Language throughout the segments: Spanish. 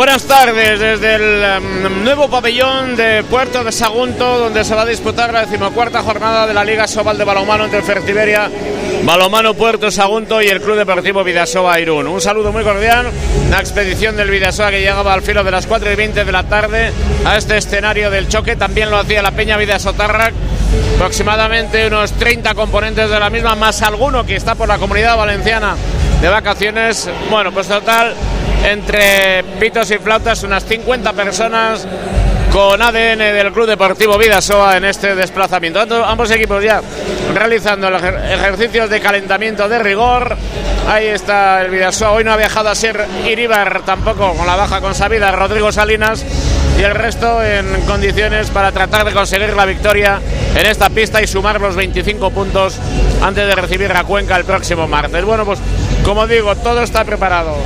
Buenas tardes desde el um, nuevo pabellón de Puerto de Sagunto, donde se va a disputar la decimocuarta jornada de la Liga Sobal de Balomano entre Fertiberia, Balomano Puerto Sagunto y el Club Deportivo Vidasoa Irún. Un saludo muy cordial, la expedición del Vidasoa que llegaba al filo de las 4 y 20 de la tarde a este escenario del choque, también lo hacía la Peña Vidasotarrac, aproximadamente unos 30 componentes de la misma, más alguno que está por la comunidad valenciana de vacaciones. Bueno, pues total entre pitos y flautas, unas 50 personas con ADN del Club Deportivo Vidasoa en este desplazamiento. Ambos equipos ya realizando ejercicios de calentamiento de rigor. Ahí está el Vidasoa. Hoy no ha viajado a ser Iribar tampoco con la baja consabida Rodrigo Salinas y el resto en condiciones para tratar de conseguir la victoria en esta pista y sumar los 25 puntos antes de recibir a Cuenca el próximo martes. Bueno, pues como digo, todo está preparado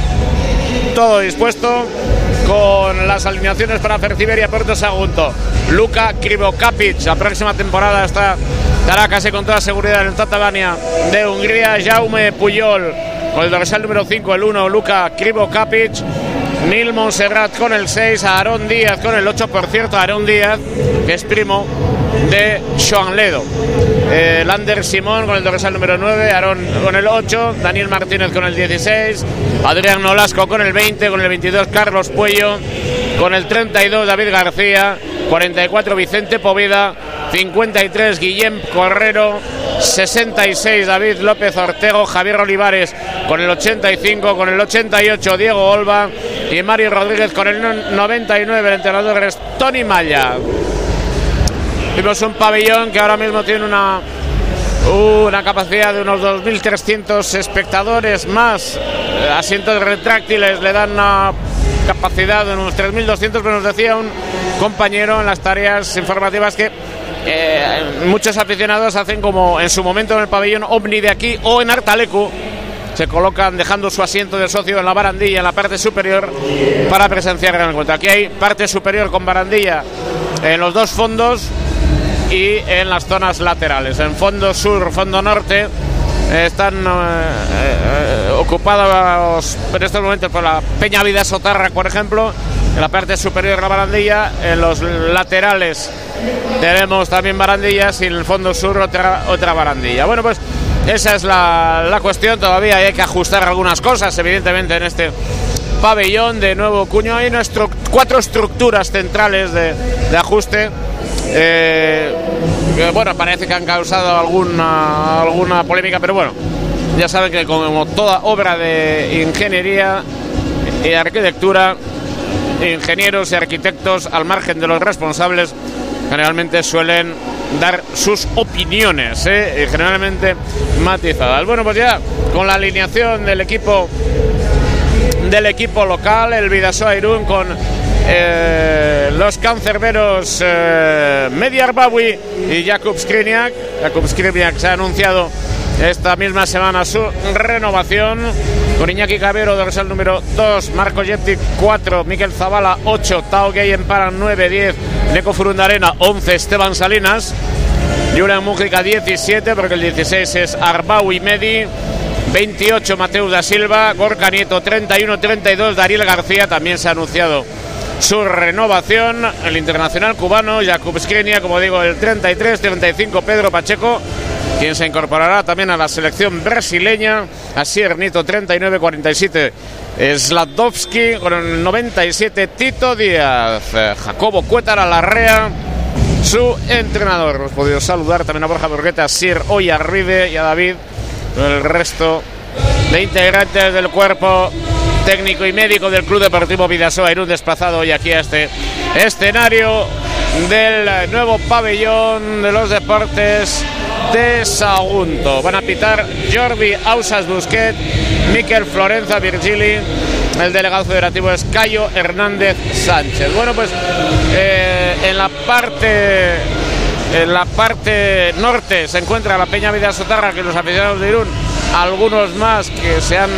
todo dispuesto con las alineaciones para Ferciberia Puerto Sagunto. Luca Krivokapic, la próxima temporada está, estará casi con toda seguridad en el Tatabania de Hungría. Jaume Puyol con el dorsal número 5, el 1, Luca Krivokapic. Nil Monserrat con el 6, Aarón Díaz con el 8, por cierto, Aarón Díaz, que es primo de Joan Ledo. Eh, Lander Simón con el dorsal número 9, Aarón con el 8, Daniel Martínez con el 16, Adrián Nolasco con el 20, con el 22 Carlos Puello, con el 32 David García, 44 Vicente Poveda, 53 Guillem Correro, 66 David López Ortego, Javier Olivares con el 85, con el 88 Diego Olva y Mario Rodríguez con el 99, el entrenador es Tony Maya. Vimos un pabellón que ahora mismo tiene una, una capacidad de unos 2.300 espectadores más. Asientos retráctiles le dan una capacidad de unos 3.200, pero nos decía un compañero en las tareas informativas que eh, muchos aficionados hacen como en su momento en el pabellón Omni de aquí o en Artalecu. Se colocan dejando su asiento de socio en la barandilla, en la parte superior, para presenciar el encuentro. Aquí hay parte superior con barandilla en los dos fondos y en las zonas laterales. En fondo sur, fondo norte, están eh, eh, ocupados en estos momentos por la Peña Vida Sotarra, por ejemplo, en la parte superior de la barandilla, en los laterales tenemos también barandillas y en el fondo sur otra, otra barandilla. Bueno, pues esa es la, la cuestión, todavía hay que ajustar algunas cosas, evidentemente, en este pabellón de nuevo cuño. Hay nuestro, cuatro estructuras centrales de, de ajuste. Eh, que, bueno, parece que han causado alguna, alguna polémica, pero bueno, ya saben que como toda obra de ingeniería y arquitectura, ingenieros y arquitectos, al margen de los responsables, generalmente suelen dar sus opiniones, ¿eh? y generalmente matizadas. Bueno, pues ya con la alineación del equipo del equipo local, el Vidasoa Irún con eh, los cancerberos eh, Mediar Bawi y Jakub Skriniak. Jakub Skriniak se ha anunciado esta misma semana su renovación. Con Iñaki Cabero, dorsal número 2, Marco Jetti 4, Miquel Zavala 8, Tao Gay en para 9, 10, Neco Furundarena 11, Esteban Salinas, Julian Mújica 17, porque el 16 es Arbau y Medi. 28 Mateus da Silva, Gorka Nieto 31-32, Dariel García también se ha anunciado su renovación, el internacional cubano Jakub como digo, el 33-35 Pedro Pacheco, quien se incorporará también a la selección brasileña, Asier Nito 39-47 Sladowski con el 97 Tito Díaz, Jacobo Cuétara Larrea su entrenador. Hemos podido saludar también a Borja Burgueta, a Sir y a David el resto de integrantes del cuerpo técnico y médico del Club Deportivo Vidasoa Irún desplazado hoy aquí a este escenario del nuevo pabellón de los deportes de Sagunto. Van a pitar Jordi Ausas Busquet, Miquel Florenza Virgili, el delegado federativo es Cayo Hernández Sánchez. Bueno, pues eh, en la parte en la parte norte se encuentra la Peña Vida Sotarra, que los aficionados de Irún, algunos más que se han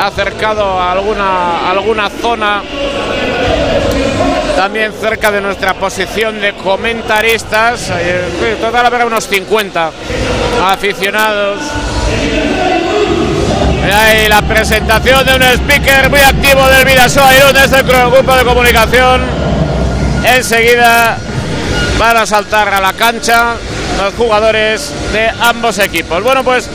acercado a alguna, alguna zona también cerca de nuestra posición de comentaristas. Eh, total habrá unos 50 aficionados. hay la presentación de un speaker muy activo del Vidasoa Irún desde el grupo de comunicación. Enseguida van a saltar a la cancha los jugadores de ambos equipos. Bueno, pues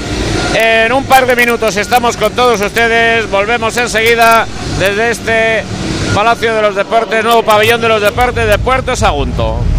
en un par de minutos estamos con todos ustedes. Volvemos enseguida desde este Palacio de los Deportes, nuevo pabellón de los deportes de Puerto Sagunto.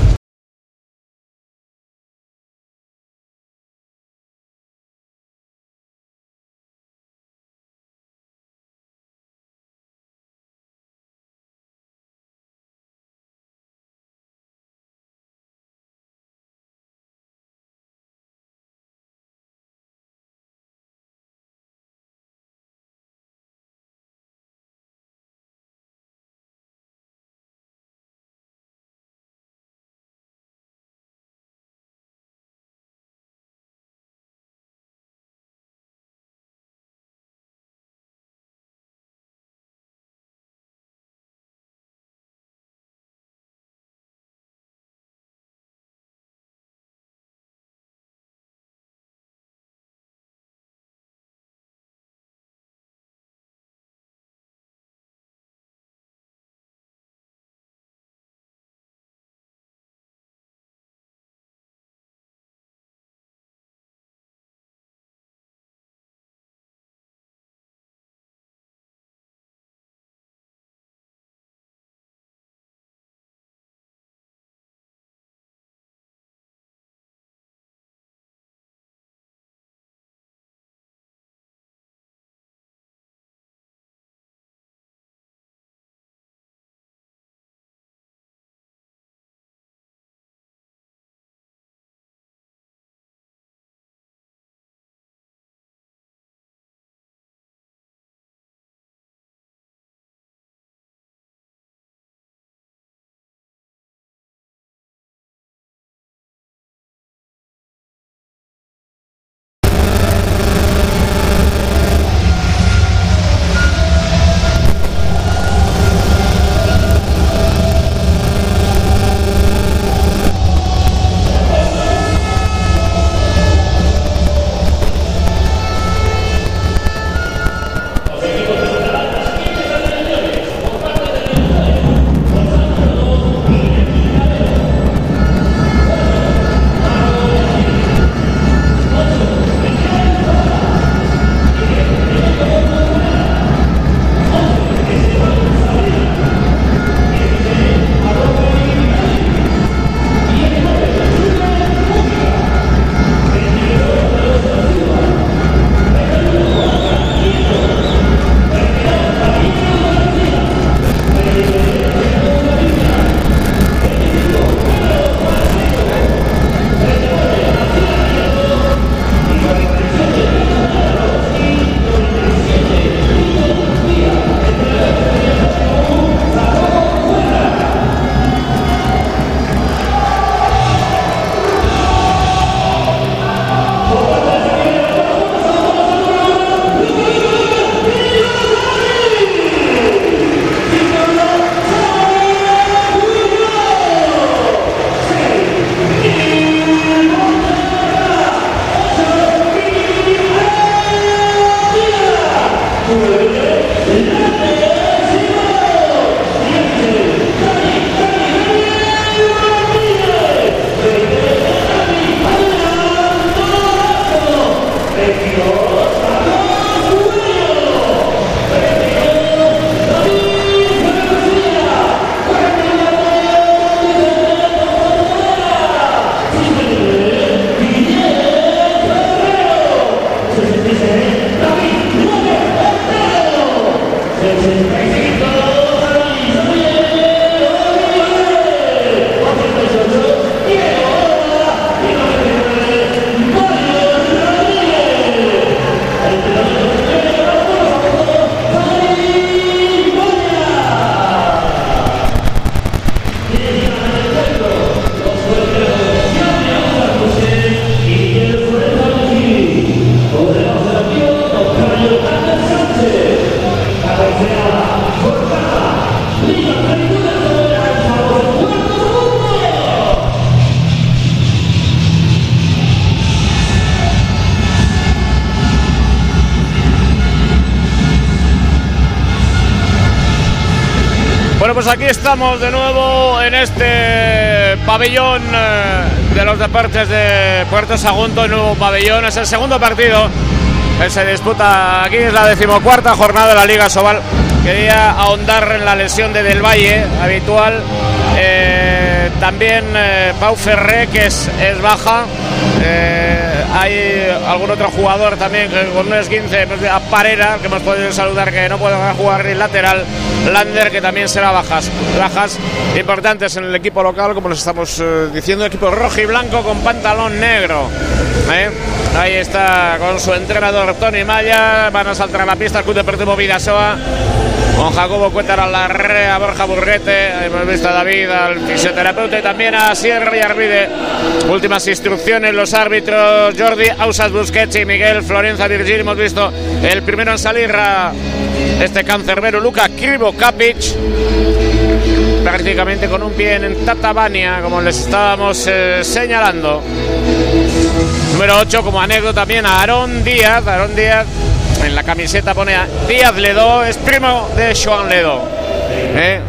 Estamos de nuevo en este pabellón eh, de los deportes de Puerto Sagunto, el nuevo pabellón. Es el segundo partido que se disputa aquí, es la decimocuarta jornada de la Liga Sobal. Quería ahondar en la lesión de Del Valle, habitual. Eh, también eh, Pau Ferré, que es, es baja. Eh, hay algún otro jugador también con un esguince pues, a Parera, que hemos podido saludar que no puede jugar ni lateral. Lander, que también será bajas. Bajas importantes en el equipo local, como les estamos eh, diciendo, equipo rojo y blanco con pantalón negro. ¿eh? Ahí está con su entrenador Tony Maya. Van a saltar a la pista el Club Deportivo Vidasoa. Con Jacobo Cuétara Larrea, Borja Burrete, hemos visto a David, al fisioterapeuta y también a Sierra y Arvide. Últimas instrucciones, los árbitros Jordi Ausas Busquets y Miguel Florenza Virgil. Hemos visto el primero en salir a este cancerbero Luca Krivo Kapic. Prácticamente con un pie en Tatabania, como les estábamos eh, señalando. Número 8, como anécdota también a Aarón Díaz. Aarón Díaz en la camiseta pone a Díaz Ledo, es primo de Joan Ledo. ¿eh?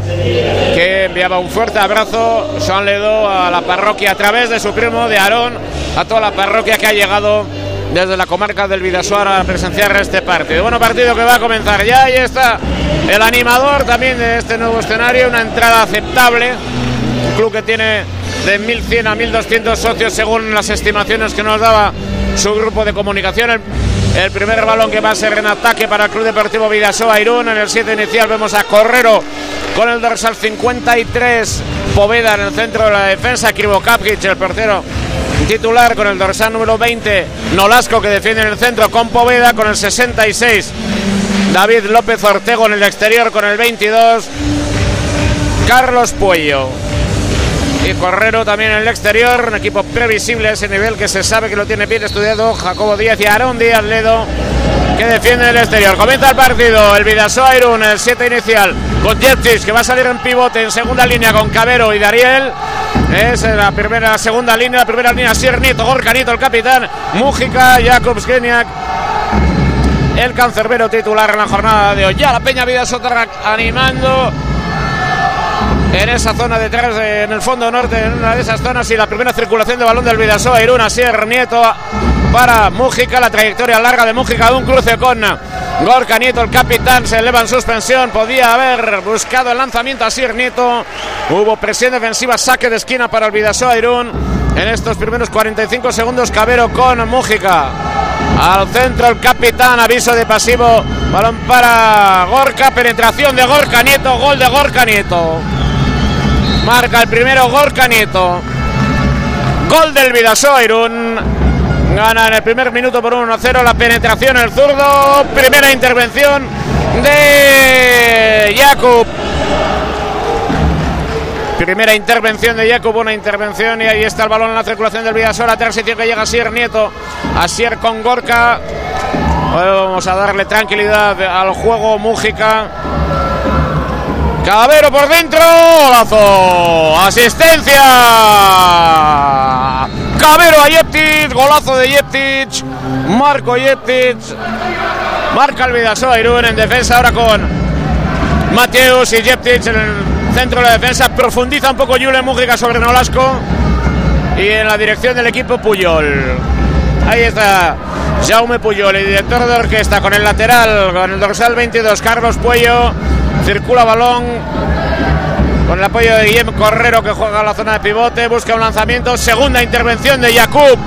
Que enviaba un fuerte abrazo, Joan Ledo, a la parroquia a través de su primo de Aarón, a toda la parroquia que ha llegado desde la comarca del Vidasoar a presenciar este partido. Bueno, partido que va a comenzar ya. Ahí está el animador también de este nuevo escenario, una entrada aceptable. Un club que tiene de 1.100 a 1.200 socios según las estimaciones que nos daba su grupo de comunicación. El, primer balón que va a ser en ataque para el Club Deportivo Vidasoa Irún. En el 7 inicial vemos a Correro con el dorsal 53. Poveda en el centro de la defensa. Krivo Kapkic, el portero titular con el dorsal número 20. Nolasco que defiende en el centro con Poveda con el 66. David López Ortego en el exterior con el 22. Carlos Puello y Correro también en el exterior, un equipo previsible a ese nivel que se sabe que lo tiene bien estudiado, Jacobo Díaz y Aarón Díaz Ledo que defiende el exterior. Comienza el partido, el Vidasoa Irún, el 7 inicial, con Jeptis que va a salir en pivote en segunda línea con Cabero y Dariel. Es la primera, segunda línea, la primera línea, Sier Nieto, Gorka Nieto, el capitán, Mújica, Jakub Skeniak, el cancerbero titular en la jornada de hoy. Ya la Peña Vidasoa animando en esa zona detrás, de, en el fondo norte, en una de esas zonas, y la primera circulación de balón del Vidasoa, Irún, Asier Nieto para Mújica, la trayectoria larga de Mújica un cruce con Gorka Nieto, el capitán, se eleva en suspensión, podía haber buscado el lanzamiento Asier Nieto, hubo presión defensiva, saque de esquina para el Vidasoa Irún, en estos primeros 45 segundos, Cabero con Mújica. Al centro el capitán, aviso de pasivo, balón para Gorka, penetración de Gorka Nieto, gol de Gorka Nieto. Marca el primero Gorka Nieto. Gol del Vidasoa Irún. Gana en el primer minuto por 1-0 la penetración el zurdo. Primera intervención de Jakub. Primera intervención de Jakub, una intervención y ahí está el balón en la circulación del Vidasoa. La transición que llega Asier Nieto. Asier con Gorka. Vamos a darle tranquilidad al juego Mújica. Cabero por dentro, golazo, asistencia. Cabero a Jeptic, golazo de Jeptic, Marco Jeptic, marca el Vidasoa Irún en defensa ahora con Mateus y Jeptic en el centro de la defensa, profundiza un poco Julen Mújica sobre Nolasco y en la dirección del equipo Puyol. Ahí está Jaume Puyol, el director de orquesta con el lateral, con el dorsal 22, Carlos Puello. Circula balón con el apoyo de Guillem Correro que juega a la zona de pivote. Busca un lanzamiento. Segunda intervención de Jakub.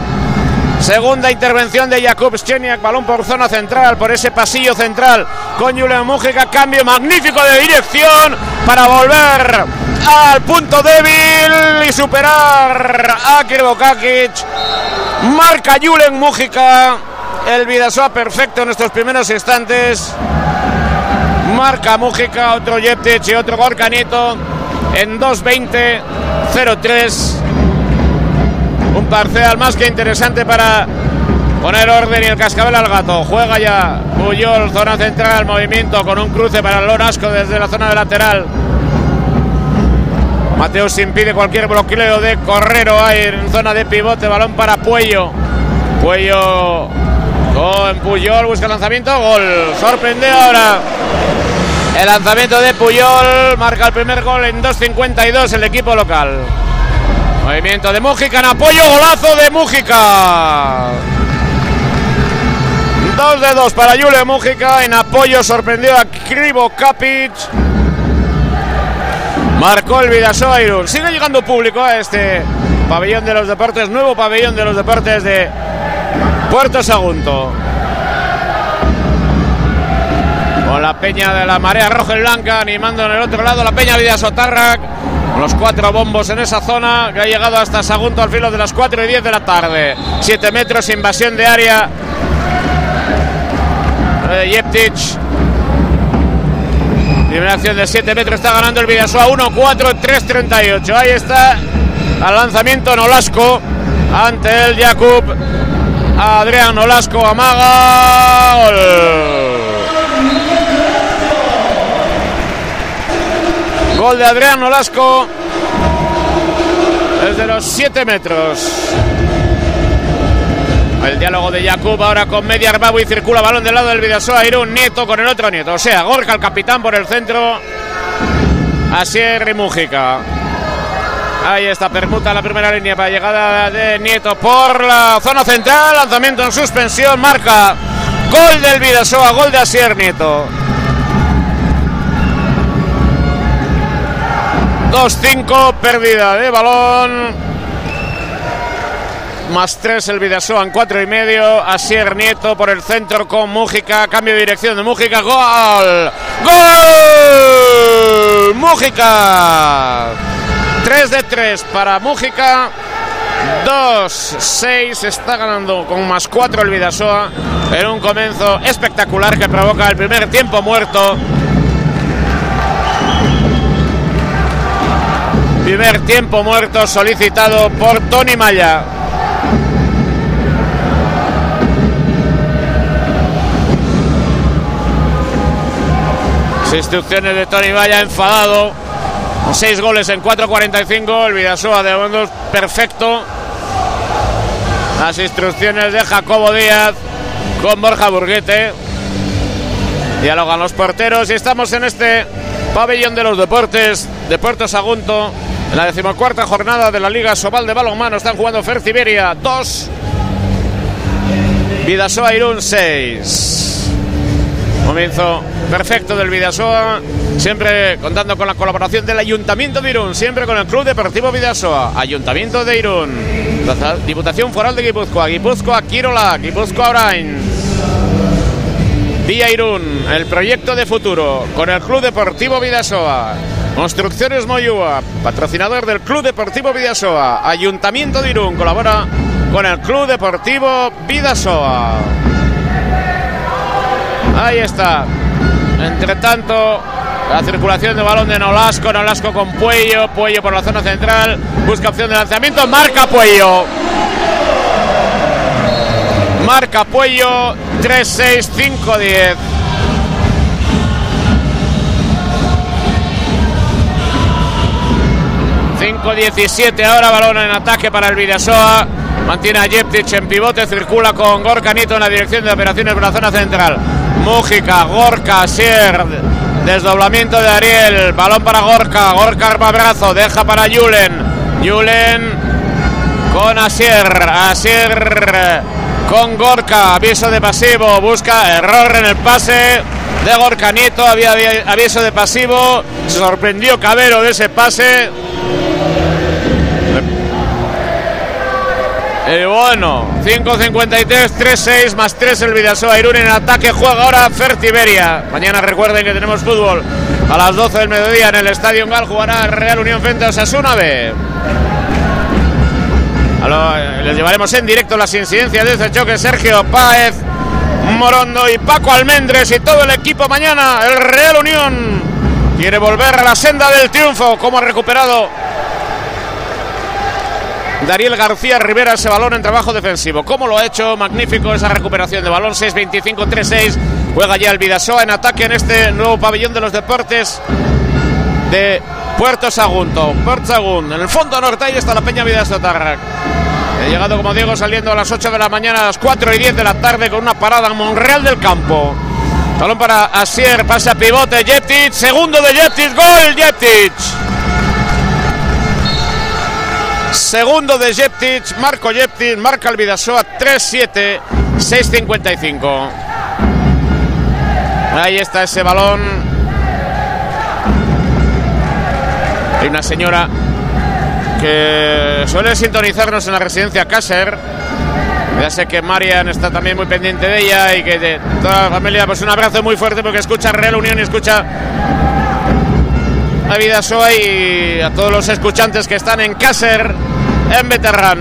Segunda intervención de Jakub Szczeniak. Balón por zona central, por ese pasillo central. Con Julián Mújica. Cambio magnífico de dirección para volver al punto débil y superar a Kirbokakic. Marca Julen Mújica. El Vidasoa perfecto en estos primeros instantes. Marca Mújica, otro Jeptic y otro Gorka Nieto en 2.20-03. Un parcial más que interesante para poner orden y el cascabel al gato. Juega ya Puyol, zona central, movimiento con un cruce para Lonasco desde la zona de lateral. Mateus impide cualquier bloqueo de Correro ahí en zona de pivote, balón para Puello. Puello con Puyol, busca lanzamiento, gol. Sorprende ahora El lanzamiento de Puyol marca el primer gol en 2.52 el equipo local. Movimiento de Mújica en apoyo, golazo de Mújica. Dos de dos para Julio Mújica en apoyo, sorprendió a Krivo Kapic. Marcó el Vidasoa Irún. Sigue llegando público a este pabellón de los deportes, nuevo pabellón de los deportes de Puerto Sagunto. Con la peña de la marea roja y blanca animando en el otro lado la peña Vidasotarrac. Con los cuatro bombos en esa zona que ha llegado hasta Sagunto al filo de las 4 y 10 de la tarde. 7 metros, invasión de área Jeptic. Primera acción de 7 metros, está ganando el Vidasoa 1-4, 3-38. Ahí está al lanzamiento Nolasco ante el Jakub. Adrián Nolasco amaga. Gol. Gol de Adrián Nolasco desde los 7 metros. El diálogo de Jakub ahora con Media Arbabu y circula balón del lado del Vidasoa Irún Nieto con el otro Nieto. O sea, Gorka el capitán por el centro. Asier y Mújica. Ahí está, permuta la primera línea para llegada de Nieto por la zona central. Lanzamiento en suspensión, marca gol del Vidasoa, gol de Asier Nieto. 2-5, pérdida de balón más 3 el Vidasoa en 4 y medio. Asier Nieto por el centro con Mújica. Cambio de dirección de Mújica. ¡Gol! ¡Gol! ¡Mújica! 3 de 3 para Mújica. 2-6 está ganando con más 4 el Vidasoa en un comienzo espectacular que provoca el primer tiempo muerto. Primer tiempo muerto solicitado por Tony Maya. Instrucciones de Tony Vaya enfadado. Seis goles en 4.45. El Vidasoa de momento perfecto. Las instrucciones de Jacobo Díaz con Borja Burguete. Dialogan los porteros y estamos en este pabellón de los deportes de Puerto Sagunto. En la decimocuarta jornada de la Liga Sobal de Balonmano están jugando Ferciberia 2. Vidasoa Irún 6. Comienzo perfecto del Vidasoa, siempre contando con la colaboración del Ayuntamiento de Irún, siempre con el Club Deportivo Vidasoa, Ayuntamiento de Irún, Diputación Foral de Guipúzcoa, Guipúzcoa Quirola, Guipúzcoa Orain, Vía Irún, el proyecto de futuro con el Club Deportivo Vidasoa. Construcciones Moyúa, patrocinador del Club Deportivo Vidasoa. Ayuntamiento de Irún colabora con el Club Deportivo Vidasoa. Ahí está. Entre tanto, la circulación de balón de Nolasco, Nolasco con Puello, Puello por la zona central, busca opción de lanzamiento, marca Puello. Marca Puello 3-6-5-10. ...5-17 ahora, balón en ataque para el Vidasoa... ...mantiene a Jeptic en pivote... ...circula con Gorka Nito en la dirección de operaciones... ...por la zona central... Mújica, Gorka, Sier, desdoblamiento de Ariel, balón para Gorka, Gorka arma brazo, deja para Julen, Julen con Asier, Asier con Gorka, aviso de pasivo, busca error en el pase de Gorka Nieto, había aviso de pasivo, sorprendió Cabero de ese pase. Y bueno, 5.53, 3-6 más 3 el Vidasoa Irún en ataque. Juega ahora Fertiberia. Mañana recuerden que tenemos fútbol a las 12 del mediodía en el Estadio Gal. Jugará Real Unión frente a Osasuna B. Les llevaremos en directo las incidencias de este choque. Sergio Páez, Morondo y Paco Almendres y todo el equipo mañana. El Real Unión quiere volver a la senda del triunfo. Como ha recuperado Dariel García Rivera ese balón en trabajo defensivo. ¿Cómo lo ha hecho? Magnífico esa recuperación de balón. 6-25-3-6. Juega ya el Vidasoa en ataque en este nuevo pabellón de los deportes de Puerto Sagunto. Puerto Sagunto. En el fondo norte ahí está la Peña Vidasoa Tarrac. He llegado como digo saliendo a las 8 de la mañana, a las 4 y 10 de la tarde con una parada en Monreal del Campo. Balón para Asier, pasa pivote, Jeptic, segundo de Jeptic, gol Jeptic. Segundo de Jeptic, Marco Jeptic, marca el Vidasoa 3-7, 6-55. Ahí está ese balón. Hay una señora que suele sintonizarnos en la residencia Caser. Ya sé que Marian está también muy pendiente de ella y que de toda la familia, pues un abrazo muy fuerte porque escucha Real Unión y escucha a Vidasoa y a todos los escuchantes que están en Caser, en Beterrán.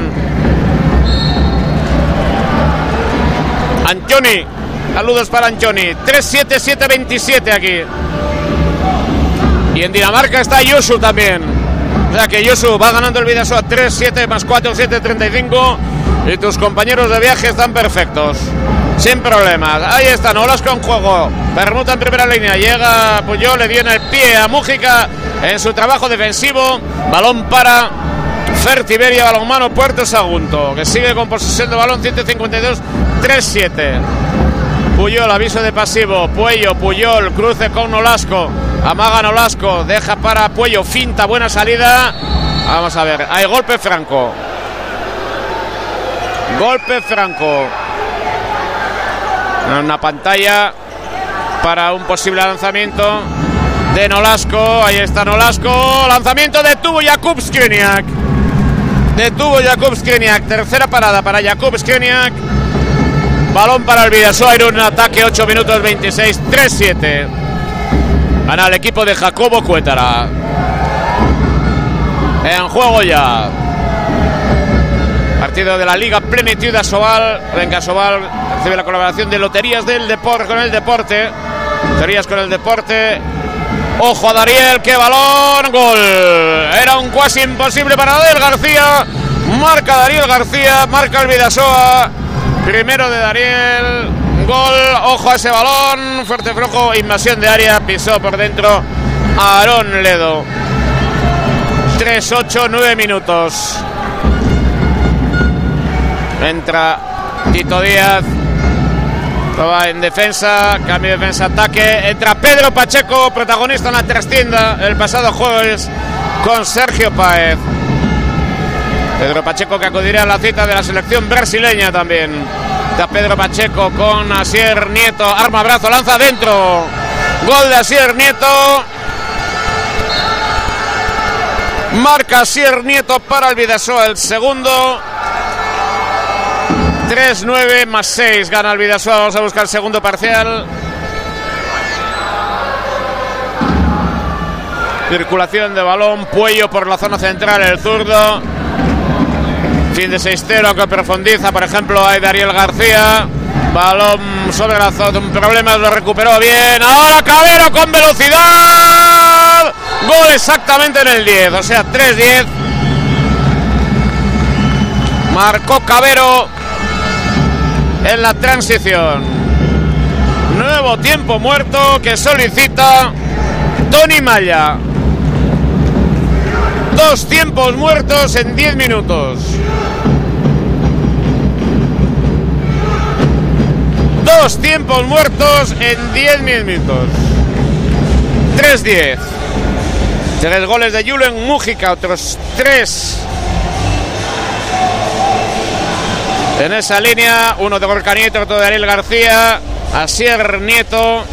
Anchoni, saludos para Anchoni, 3-7-7-27 aquí. Y en Dinamarca está Yosu también. O sea que Yosu va ganando el Vidasoa 3-7 más 4, 7, 35. Y tus compañeros de viaje están perfectos. Sin problemas. Ahí están, olas con juego. Permuta en primera línea. Llega Puyol, le en el pie a Mújica en su trabajo defensivo. Balón para Fertiberia, balón mano Puerto Sagunto. Que sigue con posesión de balón 152, 3-7. Puyol, aviso de pasivo. Puello, Puyol, cruce con Nolasco. Amaga Nolasco, deja para Puello, finta, buena salida. Vamos a ver, hay golpe franco. Golpe franco. Una pantalla para un posible lanzamiento de Nolasco. Ahí está Nolasco. Lanzamiento de tubo Jakub Skriniak. De tubo Jakub Skriniak. Tercera parada para Jakub Skriniak. Balón para el Vidasoa. Un ataque 8 minutos 26. 3-7. Gana el equipo de Jacobo Cuétara. En juego ya. Partido de la Liga Plenitud a Sobal. Venga, Sobal recibe la colaboración de Loterías del Deporte con el Deporte. Loterías con el Deporte. Ojo a Dariel, qué balón, gol. Era un cuasi imposible para Dariel García. Marca Dariel García, marca el Vidasoa. Primero de Dariel. Gol, ojo a ese balón. Fuerte flojo, invasión de área. Pisó por dentro Aarón Ledo. 3-8, 9 minutos. Entra Tito Díaz. Va en defensa, cambio de defensa, ataque. Entra Pedro Pacheco, protagonista en la trastienda el pasado jueves con Sergio Paez. Pedro Pacheco que acudirá a la cita de la selección brasileña también. Está Pedro Pacheco con Asier Nieto. Arma brazo, lanza adentro. Gol de Asier Nieto. Marca Asier Nieto para el Vidasoa el segundo. 3-9 más 6 gana el Vidasoa. Vamos a buscar el segundo parcial. Circulación de balón, Puello por la zona central, el zurdo. Fin de 6-0 que profundiza, por ejemplo, hay Dariel García. Balón sobre la zona, problemas, lo recuperó bien. Ahora Cabero con velocidad. Gol exactamente en el 10, o sea, 3-10. Marcó Cabero en la transición. Nuevo tiempo muerto que solicita Tony Maya. Dos tiempos muertos en 10 minutos. Dos tiempos muertos en 10 minutos. 3-10. Tres goles de Julen Mújica, otros tres en esa línea. Uno de Gorka Nieto, otro de Ariel García. Asier Nieto.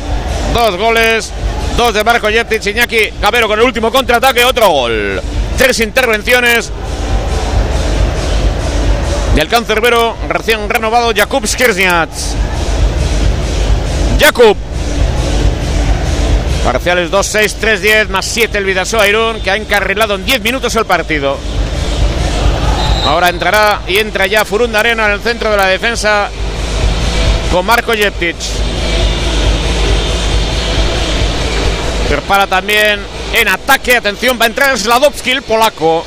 Dos goles. Dos de Marco Jetic. Iñaki Cabero con el último contraataque. Otro gol. Tres intervenciones. Y el cancerbero recién renovado Jakub Skirsniat. Jakub. Parciales 2-6, 3-10, más 7 el Vidasoa Irún, que ha encarrilado en 10 minutos el partido. Ahora entrará y entra ya Furunda Arena en el centro de la defensa con Marco Jeptic. Prepara también en ataque. Atención, va a entrar Sladowski, el polaco.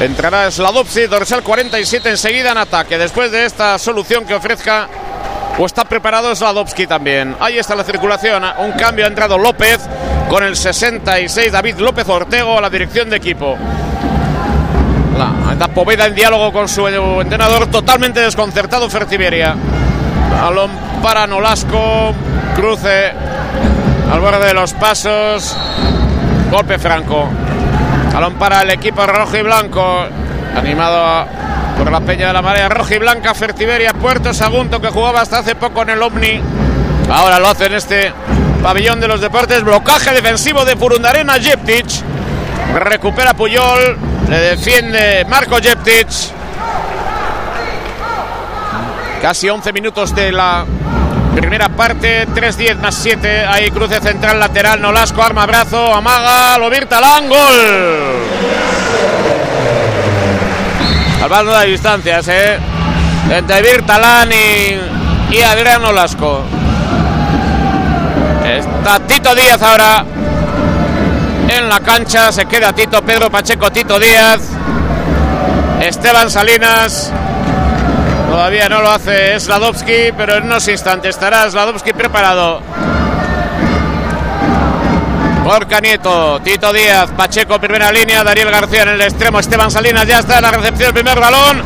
Entrará Sladowski, dorsal 47 enseguida en ataque. Después de esta solución que ofrezca, o está preparado Sladowski también. Ahí está la circulación. Un cambio ha entrado López con el 66, David López Ortego a la dirección de equipo. La, Poveda en diálogo con su entrenador, totalmente desconcertado Fertiberia. Balón para Nolasco. Cruce al borde de los pasos. Golpe franco. Balón para el equipo rojo y blanco. Animado por la Peña de la Marea Roja y Blanca. Fertiberia, Puerto Sagunto, que jugaba hasta hace poco en el Omni. Ahora lo hace en este pabellón de los deportes. Blocaje defensivo de Furundarena Jeptic. Recupera Puyol. Le defiende Marco Jeptic. Casi 11 minutos de la primera parte. 3-10 más 7. Ahí cruce central lateral. Nolasco, arma, brazo, amaga. Lo Talán, gol. Salvando las distancias, ¿eh? Entre Virtalán y, y Adrián Nolasco. Está Tito Díaz ahora en la cancha. Se queda Tito, Pedro Pacheco, Tito Díaz. Esteban Salinas. Todavía no lo hace Sladovski, pero en unos instantes estará Sladovski preparado. Gorka Nieto, Tito Díaz, Pacheco, primera línea, Dariel García en el extremo, Esteban Salinas ya está en la recepción del primer balón.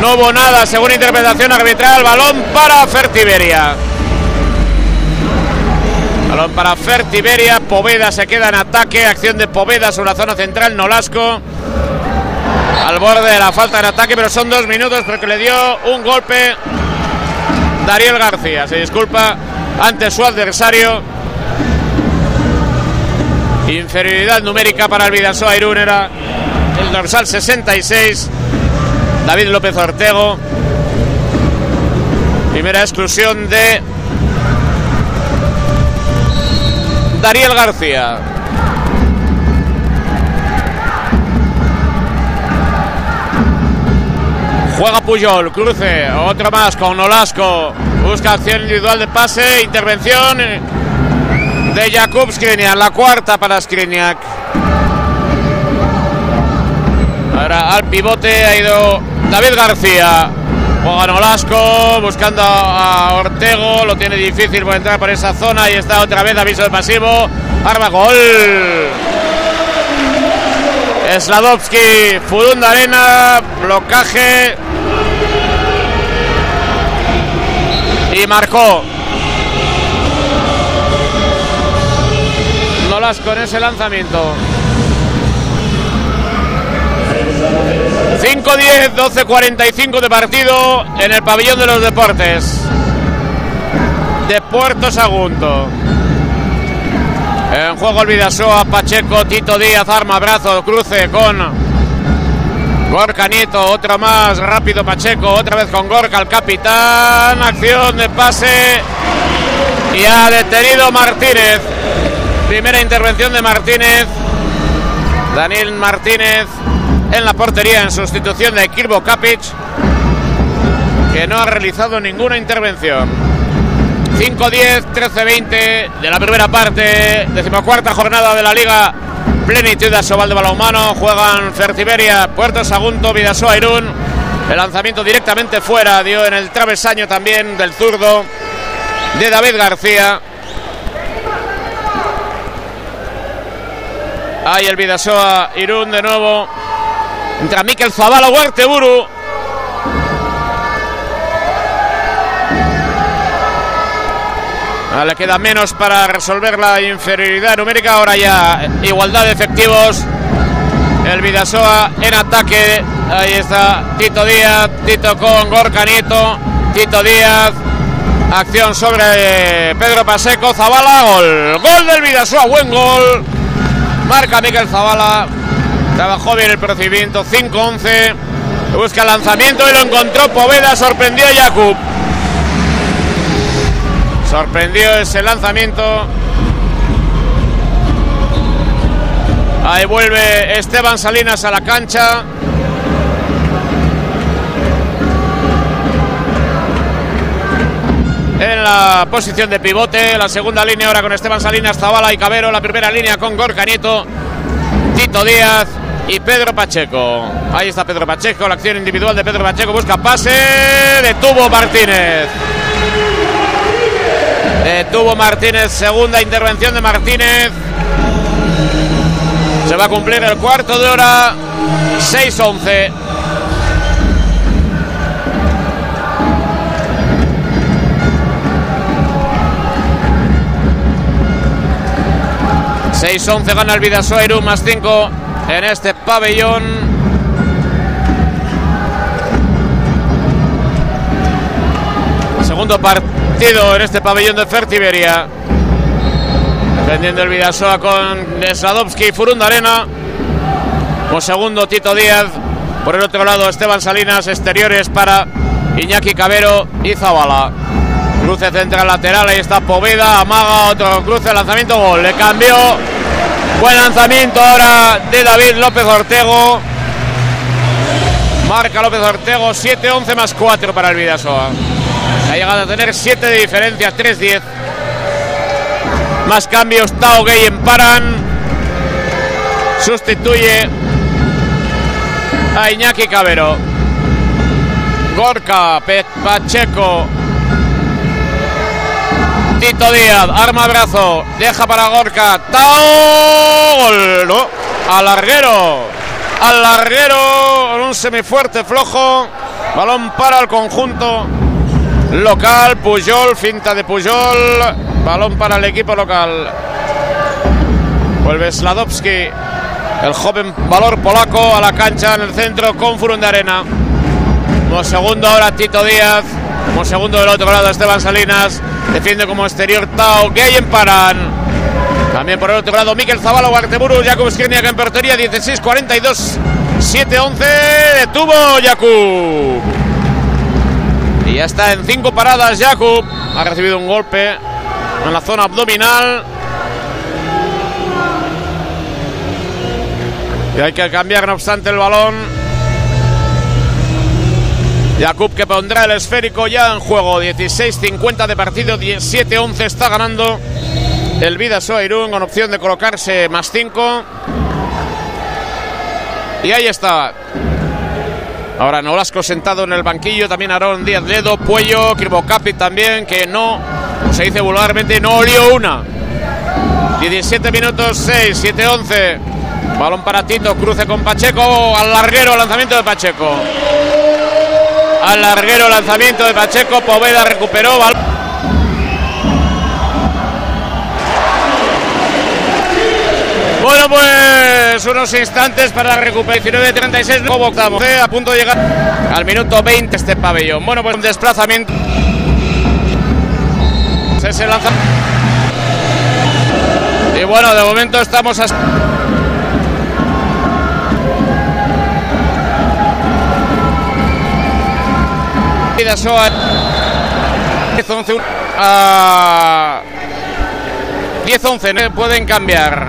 No hubo nada, según interpretación arbitral, balón para Fertiberia. Balón para Fertiberia, Poveda se queda en ataque, acción de Poveda sobre la zona central, Nolasco. Al borde de la falta de ataque, pero son dos minutos porque le dio un golpe Dariel García. Se disculpa ante su adversario. Inferioridad numérica para el Vidasoa Irún era el dorsal 66. David López Ortego. Primera exclusión de Dariel García. Juega Puyol, cruce, otro más con Nolasco. Busca acción individual de pase, intervención de Jakub Skriniak, la cuarta para Skriniak. Ahora al pivote ha ido David García. Juega Nolasco buscando a Ortego, lo tiene difícil por entrar por esa zona y está otra vez aviso de pasivo. Arma gol. Sladovski, Fudunda Arena, blocaje. Y marcó. Nolasco en ese lanzamiento. 5-10, 12-45 de partido en el pabellón de los deportes de Puerto Sagunto. En juego el Vidasoa, Pacheco, Tito Díaz, arma, brazo, cruce con Gorka Nieto, otro más, rápido Pacheco, otra vez con Gorka, el capitán, acción de pase y ha detenido Martínez. Primera intervención de Martínez. Daniel Martínez en la portería en sustitución de Kirbo Kapic, que no ha realizado ninguna intervención. 5-10, 13-20 de la primera parte, decimocuarta jornada de la Liga Plenitud de Sobal de Balonmano. Juegan Fertiberia, Puerto Sagunto, Vidasoa, Irún. El lanzamiento directamente fuera, dio en el travesaño también del zurdo de David García. Ahí el Vidasoa, Irún de nuevo. Entra Miquel Zavala, Huerteburu. Ah, le queda menos para resolver la inferioridad numérica. Ahora ya igualdad de efectivos. El Vidasoa en ataque. Ahí está Tito Díaz. Tito con Gorka Nieto. Tito Díaz. Acción sobre Pedro Paseco. Zabala. Gol. Gol del Vidasoa. Buen gol. Marca Miquel Zabala. Trabajó bien el procedimiento. 5-11. Busca el lanzamiento y lo encontró Poveda. Sorprendió a Jakub. Sorprendió ese lanzamiento. Ahí vuelve Esteban Salinas a la cancha. En la posición de pivote, la segunda línea ahora con Esteban Salinas, Zabala y Cabero, la primera línea con Gorka Nieto, Tito Díaz y Pedro Pacheco. Ahí está Pedro Pacheco, la acción individual de Pedro Pacheco busca pase, detuvo Martínez. Detuvo Martínez, segunda intervención de Martínez. Se va a cumplir el cuarto de hora, 6-11. ...6-11 gana el Vidasoa Irún... ...más 5 en este pabellón. Segundo partido en este pabellón de Fertiberia. Defendiendo el Vidasoa con Sladovski y Furunda Arena. Como segundo Tito Díaz. Por el otro lado Esteban Salinas. Exteriores para Iñaki Cabero y Zabala. Cruce central lateral. Ahí está Poveda. Amaga otro cruce. Lanzamiento gol. Le cambió. Buen lanzamiento ahora de David López Ortego. Marca López Ortego. 7-11 más 4 para el Vidasoa. Ha llegado a tener 7 de diferencia. 3-10. Más cambios. Tao Gay en Paran. Sustituye a Iñaki Cabero. Gorka, Pacheco. Tito Díaz, arma brazo, deja para Gorka. Tao, gol, ¿no? Larguero. Al larguero, con un semifuerte flojo. Balón para el conjunto local. Puyol, finta de Puyol. Balón para el equipo local. Vuelve Sladowski, el joven valor polaco, a la cancha en el centro con Furun de Arena. Como segundo ahora Tito Díaz. Como segundo del otro lado Esteban Salinas. Defiende como exterior Tao Gay en Paran. También por el otro lado Miquel Zavala, Guarteburu, Jakub Skriniak en portería, 16-42, 7-11, detuvo Jakub. Y ya está en cinco paradas Jakub. Ha recibido un golpe en la zona abdominal. Y hay que cambiar no obstante el balón. Jakub que pondrá el esférico ya en juego. 16-50 de partido, 17-11 está ganando el Vidasoa Irún con opción de colocarse más 5. Y ahí está. Ahora Nolasco sentado en el banquillo, también Aarón Díaz Ledo, Puello, Kirbocapi también, que no, se dice vulgarmente, no olió una. 17 minutos 6, 7, 11. Balón para Tito, cruce con Pacheco, al larguero, lanzamiento de Pacheco. Al larguero, lanzamiento de Pacheco, Poveda recuperó. Bueno, pues unos instantes para la recuperación de 36. Como octavo, eh, a punto de llegar al minuto 20 este pabellón. Bueno, pues un desplazamiento. Se, se lanza. Y bueno, de momento estamos a... Vidasoa 10-11 a 10-11 ¿no? pueden cambiar.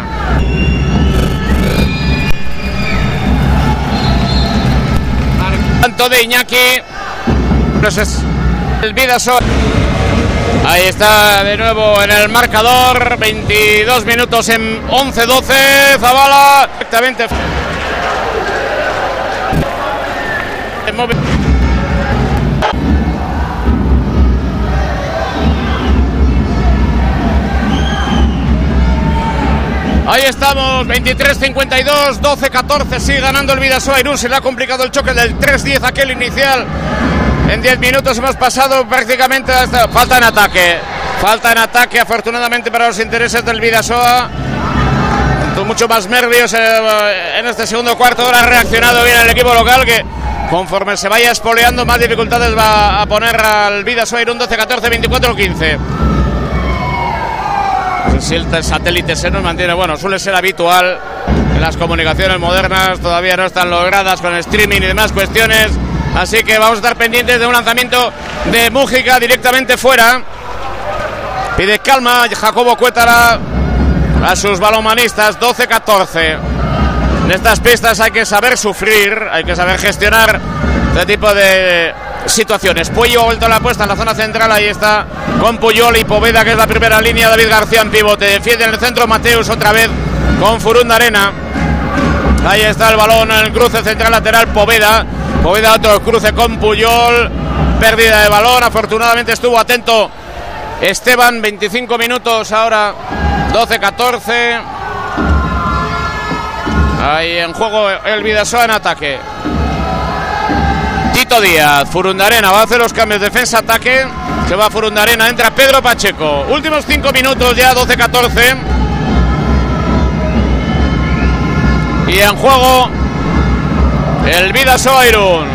Tanto de Iñaki. Pues es el Vidasoa ahí está de nuevo en el marcador. 22 minutos en 11-12 Zabala exactamente Ahí estamos, 23-52, 12-14, sigue ganando el Vidasoa Irún, se le ha complicado el choque del 3-10 aquel inicial. En 10 minutos hemos pasado prácticamente hasta... Falta en ataque, falta en ataque afortunadamente para los intereses del Vidasoa. Con mucho más nervios eh, en este segundo cuarto hora ha reaccionado bien el equipo local que conforme se vaya espoleando más dificultades va a poner al Vidasoa Irún 12-14, 24-15 si el satélite se nos mantiene, bueno, suele ser habitual en las comunicaciones modernas, todavía no están logradas con streaming y demás cuestiones, así que vamos a estar pendientes de un lanzamiento de Mújica directamente fuera. Pide calma Jacobo Cuétara a sus balomanistas, 12-14. En estas pistas hay que saber sufrir, hay que saber gestionar este tipo de situaciones. Puello ha vuelto a la puesta en la zona central. Ahí está con Puyol y Poveda, que es la primera línea. David García en pivote. Defiende en el centro Mateus otra vez con Furunda Arena. Ahí está el balón en el cruce central lateral. Poveda. Poveda otro cruce con Puyol. Pérdida de balón. Afortunadamente estuvo atento Esteban. 25 minutos ahora. 12-14. Ahí en juego el Vidasoa en ataque. Díaz, Furundarena va a hacer los cambios defensa-ataque. Se va Furundarena, entra Pedro Pacheco. Últimos 5 minutos ya, 12-14. Y en juego el Vidasoa Irún.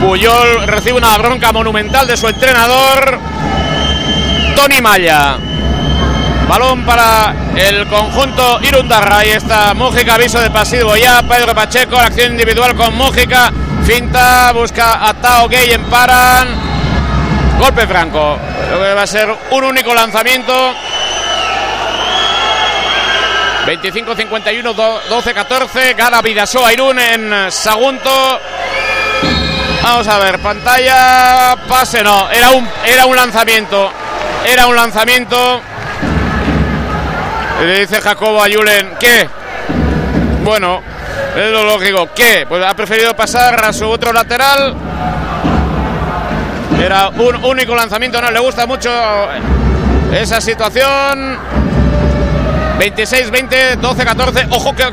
Puyol recibe una bronca monumental de su entrenador, Tony Maya. Balón para el conjunto Irundarra. Ahí está Mújica, aviso de pasivo ya. Pedro Pacheco, acción individual con Mújica. Finta, busca a Tao Gay, emparan. Golpe franco. Creo que va a ser un único lanzamiento. 25-51, 12-14. Gana Vidasoa Irún en Sagunto. Vamos a ver, pantalla, pase, no, era un, era un lanzamiento. Era un lanzamiento. Le dice Jacobo a Julen, ¿qué? Bueno, es lo lógico. ¿Qué? Pues ha preferido pasar a su otro lateral. Era un único lanzamiento, no le gusta mucho esa situación. 26-20, 12-14. Ojo que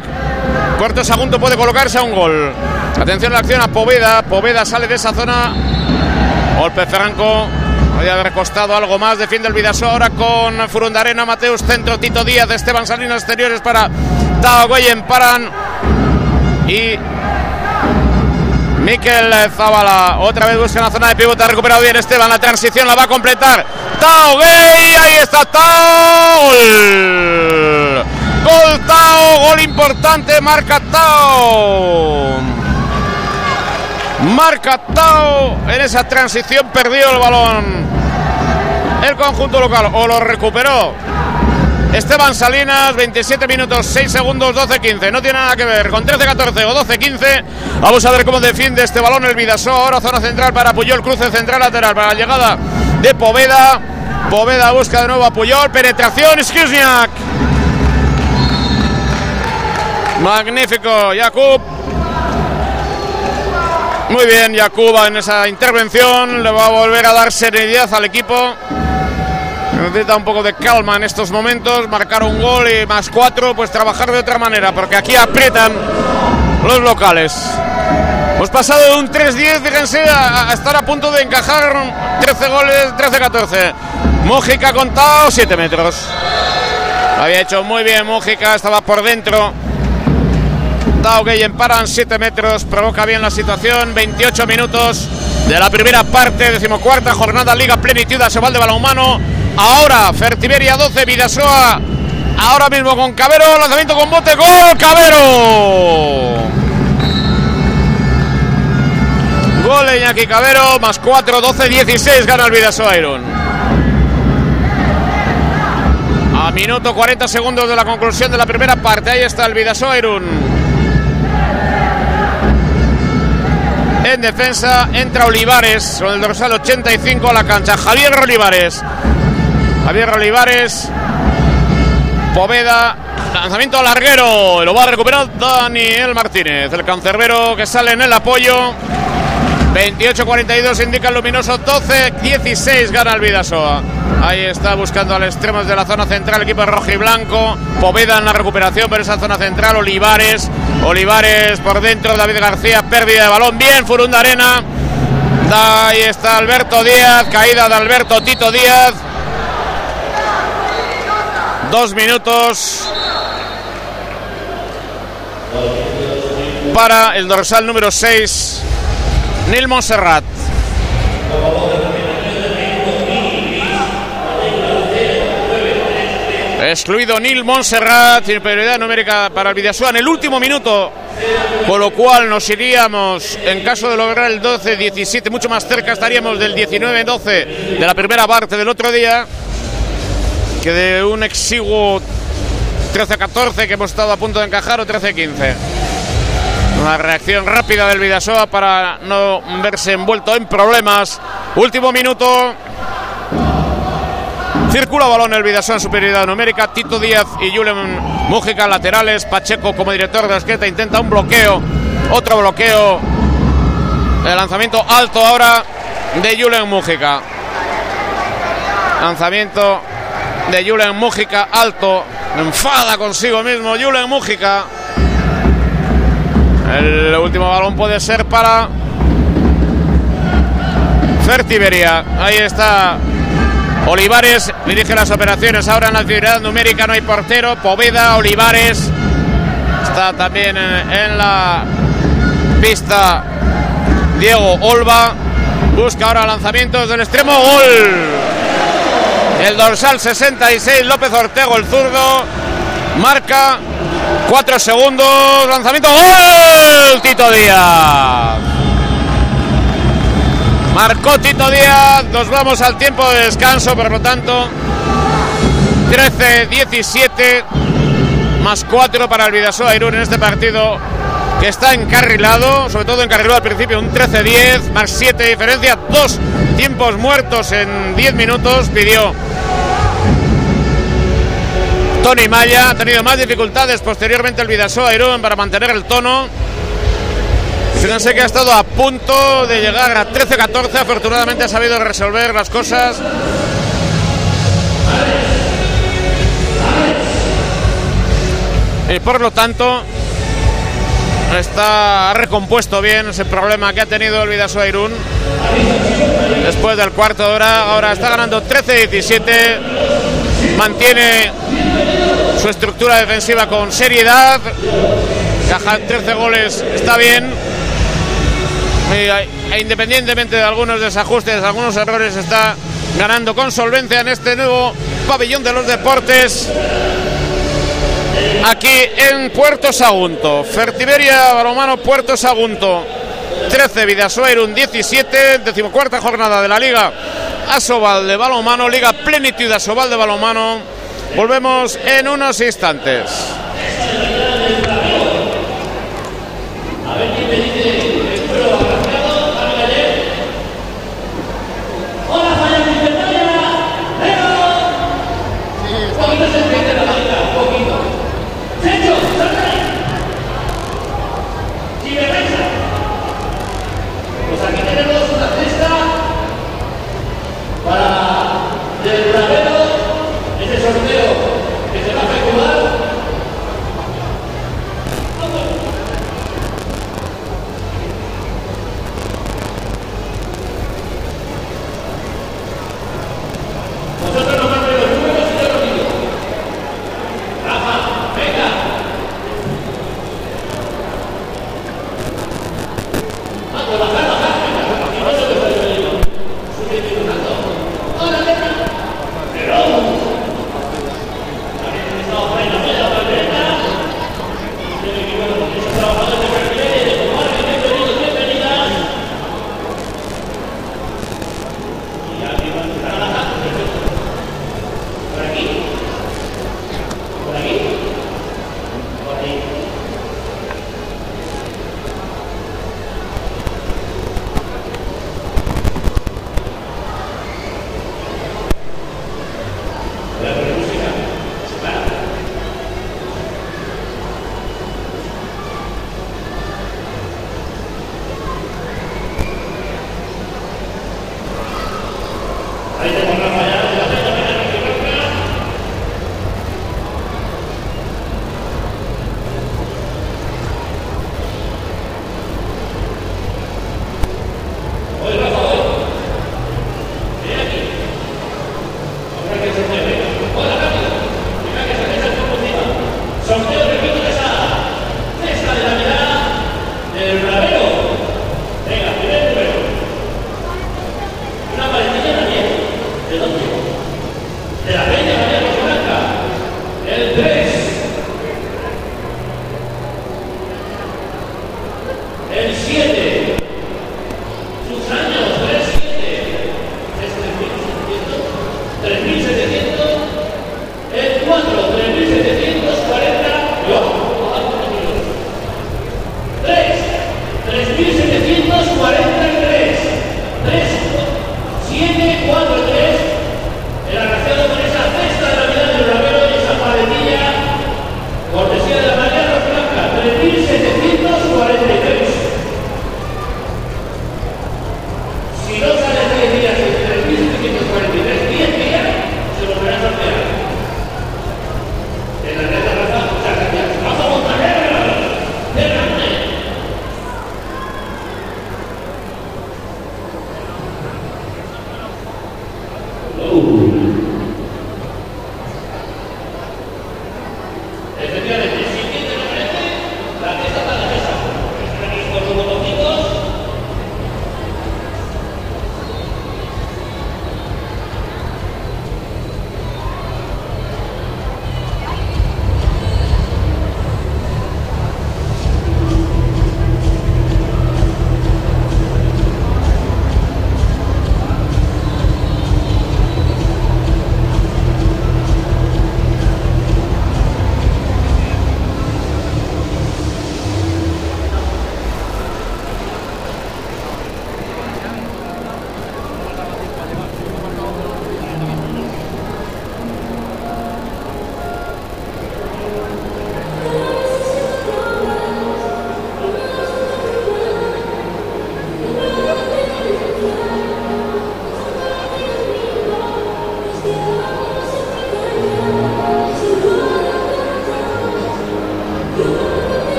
Puerto Sagunto puede colocarse a un gol. Atención a la acción a Poveda. Poveda sale de esa zona. Golpe franco. Podría haber costado algo más. Defiende el Vidaso ahora con Furundarena, Mateus Centro, Tito Díaz, Esteban Salinas exteriores para Tao Goyen, paran. Y Miquel Zavala otra vez busca en la zona de pivote. Ha recuperado bien Esteban. La transición la va a completar. Tao Gay. Ahí está Tao. Gol. Gol Tao. Gol importante. Marca Tao. Marca Tao. En esa transición perdió el balón. El conjunto local. O lo recuperó. Esteban Salinas, 27 minutos, 6 segundos, 12-15. No tiene nada que ver con 13-14 o 12-15. Vamos a ver cómo defiende este balón el Vidaso. Ahora zona central para Puyol, cruce central lateral para la llegada de Poveda. Poveda busca de nuevo a Puyol. Penetración, Skizniak. Magnífico, Jakub. Muy bien, Jakub en esa intervención. Le va a volver a dar serenidad al equipo. Necesita un poco de calma en estos momentos. Marcar un gol y más cuatro, pues trabajar de otra manera, porque aquí aprietan los locales. Hemos pasado de un 3-10, fíjense, a, estar a punto de encajar 13 goles, 13-14. Mújica contado, 7 metros. Había hecho muy bien Mújica, estaba por dentro. Tao Geyen paran 7 metros, provoca bien la situación. 28 minutos de la primera parte, decimocuarta jornada, Liga Plenitud, Sobal de Balonmano. Ahora Fertiberia 12, Vidasoa. Ahora mismo con Cabero, lanzamiento con bote, gol, Cabero. Gol Iñaki Cabero, más 4, 12, 16, gana el Vidasoa Iron. A minuto 40 segundos de la conclusión de la primera parte, ahí está el Vidasoa Iron. En defensa entra Olivares con el dorsal 85 a la cancha. Javier Olivares. Javier Olivares. Poveda. Lanzamiento larguero. Lo va a recuperar Daniel Martínez. El cancerbero que sale en el apoyo. 28-42 indica el luminoso. 12-16 gana el Vidasoa. Ahí está buscando al extremo de la zona central. Equipo rojo y blanco. Poveda en la recuperación por esa zona central. Olivares. Olivares por dentro. David García. Pérdida de balón. Bien. Furunda Arena. Ahí está Alberto Díaz. Caída de Alberto Tito Díaz. Dos minutos para el dorsal número 6, Nil Monserrat. Excluido Nil Montserrat, prioridad numérica para el Vidasoa en el último minuto, con lo cual nos iríamos, en caso de lograr el 12-17, mucho más cerca estaríamos del 19-12 de la primera parte del otro día, que de un exiguo 13-14 que hemos estado a punto de encajar o 13-15. Una reacción rápida del Vidasoa para no verse envuelto en problemas. Último minuto. Circula balón el Vidasoa en superioridad numérica. Tito Díaz y Julen Mújica laterales. Pacheco como director de esqueta intenta un bloqueo. Otro bloqueo. El lanzamiento alto ahora de Julen Mújica. Lanzamiento de Julen Mújica alto. Enfada consigo mismo Julen Mújica. El último balón puede ser para Fertiberia. Ahí está Olivares, dirige las operaciones ahora en la actividad numérica, no hay portero. Poveda, Olivares. Está también en, en la pista Diego Olva. Busca ahora lanzamientos del extremo. Gol. El dorsal 66, López Ortego, el zurdo. Marca 4 segundos. Lanzamiento. Gol. Tito Díaz. Marcó Tito Díaz. Nos vamos al tiempo de descanso, por lo tanto. 13-17 más 4 para el Vidasoa Irún en este partido que está encarrilado, sobre todo encarrilado al principio un 13-10, más 7 de diferencia, dos tiempos muertos en 10 minutos, pidió Tony Maya, ha tenido más dificultades posteriormente el Vidasoa Irún para mantener el tono. Fíjense que ha estado a punto de llegar a 13-14, afortunadamente ha sabido resolver las cosas. Y por lo tanto, está recompuesto bien ese problema que ha tenido el Vidasoa Irún después del cuarto de hora. Ahora está ganando 13-17, mantiene su estructura defensiva con seriedad. Caja 13 goles está bien. E independientemente de algunos desajustes, algunos errores, está ganando con solvencia en este nuevo pabellón de los deportes aquí en Puerto Sagunto. Fertiberia Balomano Puerto Sagunto. 13 Vidasoerun 17, decimocuarta jornada de la Liga Asobal de Balomano, Liga Plenitud Asobal de Balomano. Volvemos en unos instantes.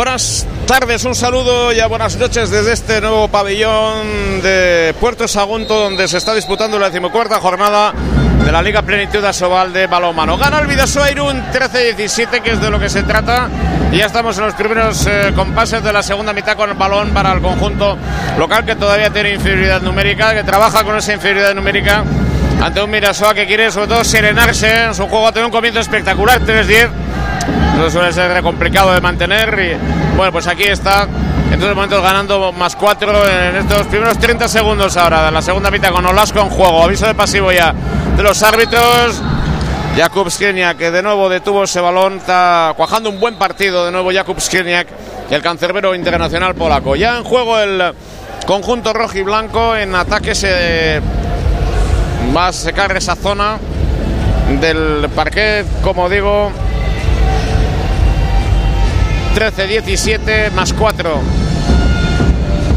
Buenas tardes, un saludo y buenas noches desde este nuevo pabellón de Puerto Sagunto donde se está disputando la decimocuarta jornada de la Liga Plenitud Asobal de balonmano. Gana el Vidasoa Irún 13-17 que es de lo que se trata y ya estamos en los primeros eh, compases de la segunda mitad con el balón para el conjunto local que todavía tiene inferioridad numérica, que trabaja con esa inferioridad numérica ante un Vidasoa que quiere sobre todo serenarse en su juego, ha tenido un comienzo espectacular, 3-10 eso suele ser complicado de mantener. Y bueno, pues aquí está. En estos momentos ganando más cuatro en estos primeros 30 segundos ahora de la segunda mitad con Olasco en juego. Aviso de pasivo ya de los árbitros. Jakub Skriniak que de nuevo detuvo ese balón. Está cuajando un buen partido de nuevo Jakub Skriniak, el cancerbero internacional polaco. Ya en juego el conjunto rojo y blanco. En ataque se va a secar esa zona del parquet, como digo, 13-17 más 4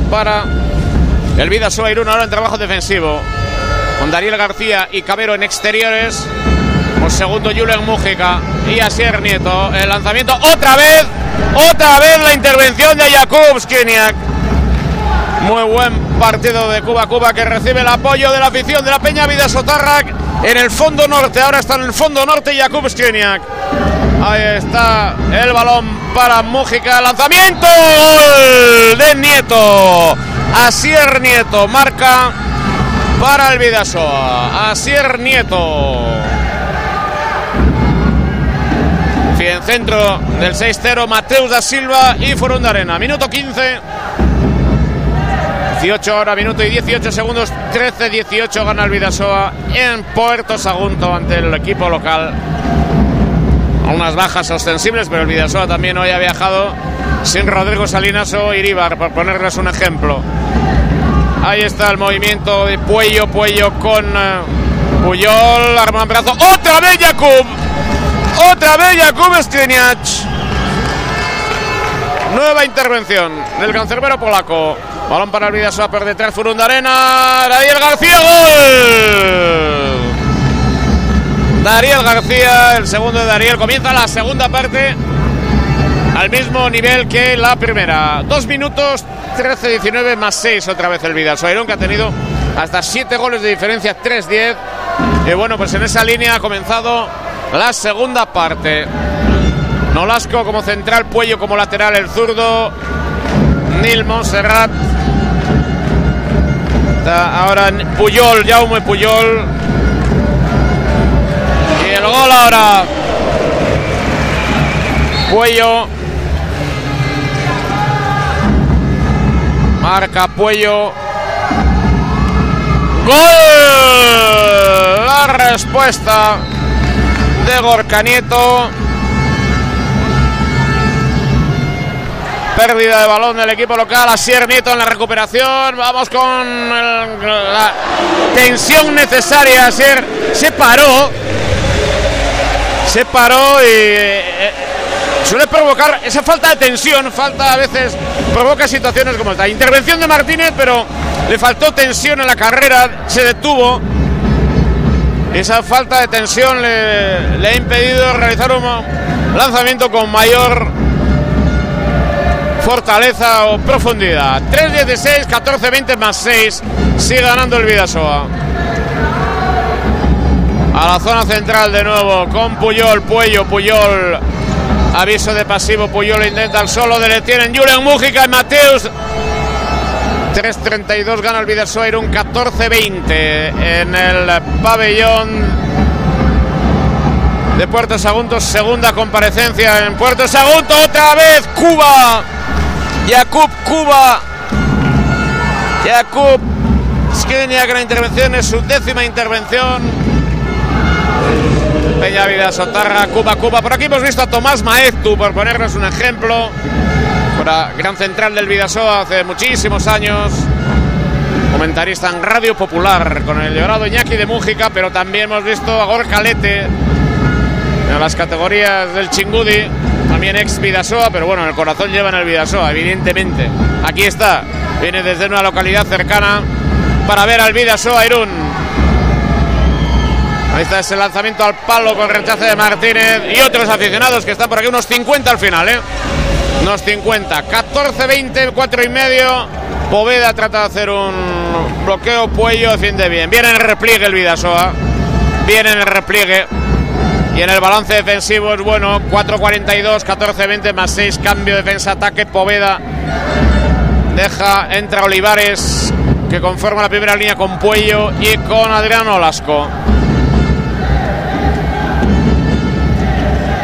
para el Vidasoa Irún ahora en trabajo defensivo. Con Dariel García y Cabero en exteriores. Por segundo Julen Mújica. Y Asier Nieto el lanzamiento. Otra vez otra vez la intervención de Jakub Skiniak muy buen partido de Cuba Cuba que recibe el apoyo de la afición de la Peña Vidasotarrac en el fondo norte. Ahora está en el fondo norte Jakub Skiniak Ahí está el balón para Mújica. Lanzamiento de Nieto. Asier Nieto marca para el Vidasoa. Asier Nieto. En centro del 6-0 Mateus da Silva y Forunda Arena. Minuto 15. 18 horas, minuto y 18 segundos. 13-18 gana el Vidasoa en Puerto Sagunto ante el equipo local unas bajas ostensibles, pero el Vidasoa también hoy ha viajado sin Rodrigo Salinas o Iribar, por ponerles un ejemplo. Ahí está el movimiento de Puello, Puello con uh, Puyol, arma brazo. ¡Otra vez Jakub! ¡Otra vez Jakub Skriniak! Nueva intervención del cancerbero polaco. Balón para el Vidasoa por detrás, Furunda Arena. Daniel García, gol. Dariel García, el segundo de Dariel. Comienza la segunda parte al mismo nivel que la primera. Dos minutos, 13-19 más 6 otra vez el Vidasoa. que ha tenido hasta 7 goles de diferencia, 3-10. Y bueno, pues en esa línea ha comenzado la segunda parte. Nolasco como central, Puello como lateral, el zurdo. Nil Monserrat. Ahora Puyol, Jaume Puyol gol ahora. Puello. Marca Puello. Gol. La respuesta de Gorka Nieto. Pérdida de balón del equipo local. Asier Nieto en la recuperación. Vamos con la tensión necesaria. Asier se paró se paró y eh, suele provocar esa falta de tensión, falta a veces, provoca situaciones como esta. Intervención de Martínez, pero le faltó tensión en la carrera, se detuvo. Esa falta de tensión le, le ha impedido realizar un lanzamiento con mayor fortaleza o profundidad. 3-16, 14-20 más 6. Sigue ganando el Vidasoa a la zona central de nuevo con Puyol, Puello, Puyol. Aviso de pasivo, Puyol intenta el solo, de tienen Julian Mújica y Mateus. 3.32 gana el Vidasoa un 14-20 en el pabellón de Puerto Sagunto. Segunda comparecencia en Puerto Sagunto. Otra vez Cuba. Jakub Cuba. Jakub Skriniak la intervención es su décima intervención. Peña Vida Sotarra, Cuba, Cuba. Por aquí hemos visto a Tomás Maeztu, por ponernos un ejemplo. gran central del Vidasoa hace muchísimos años. Comentarista en Radio Popular con el llorado Iñaki de Mújica, pero también hemos visto a Gorka Lete en las categorías del Chingudi, también ex Vidasoa, pero bueno, el corazón lleva en el Vidasoa, evidentemente. Aquí está, viene desde una localidad cercana para ver al Vidasoa Irún. Ahí está ese lanzamiento al palo con rechace de Martínez y otros aficionados que están por aquí, unos 50 al final. ¿eh? Unos 50. 14-20, 4 y medio. Poveda trata de hacer un bloqueo. Puello defiende bien. Viene en el repliegue el Vidasoa. Viene en el repliegue. Y en el balance defensivo es bueno. 4-42, 14-20 más 6. Cambio defensa-ataque. Poveda deja, entra Olivares, que conforma la primera línea con Puello y con Adriano Olasco.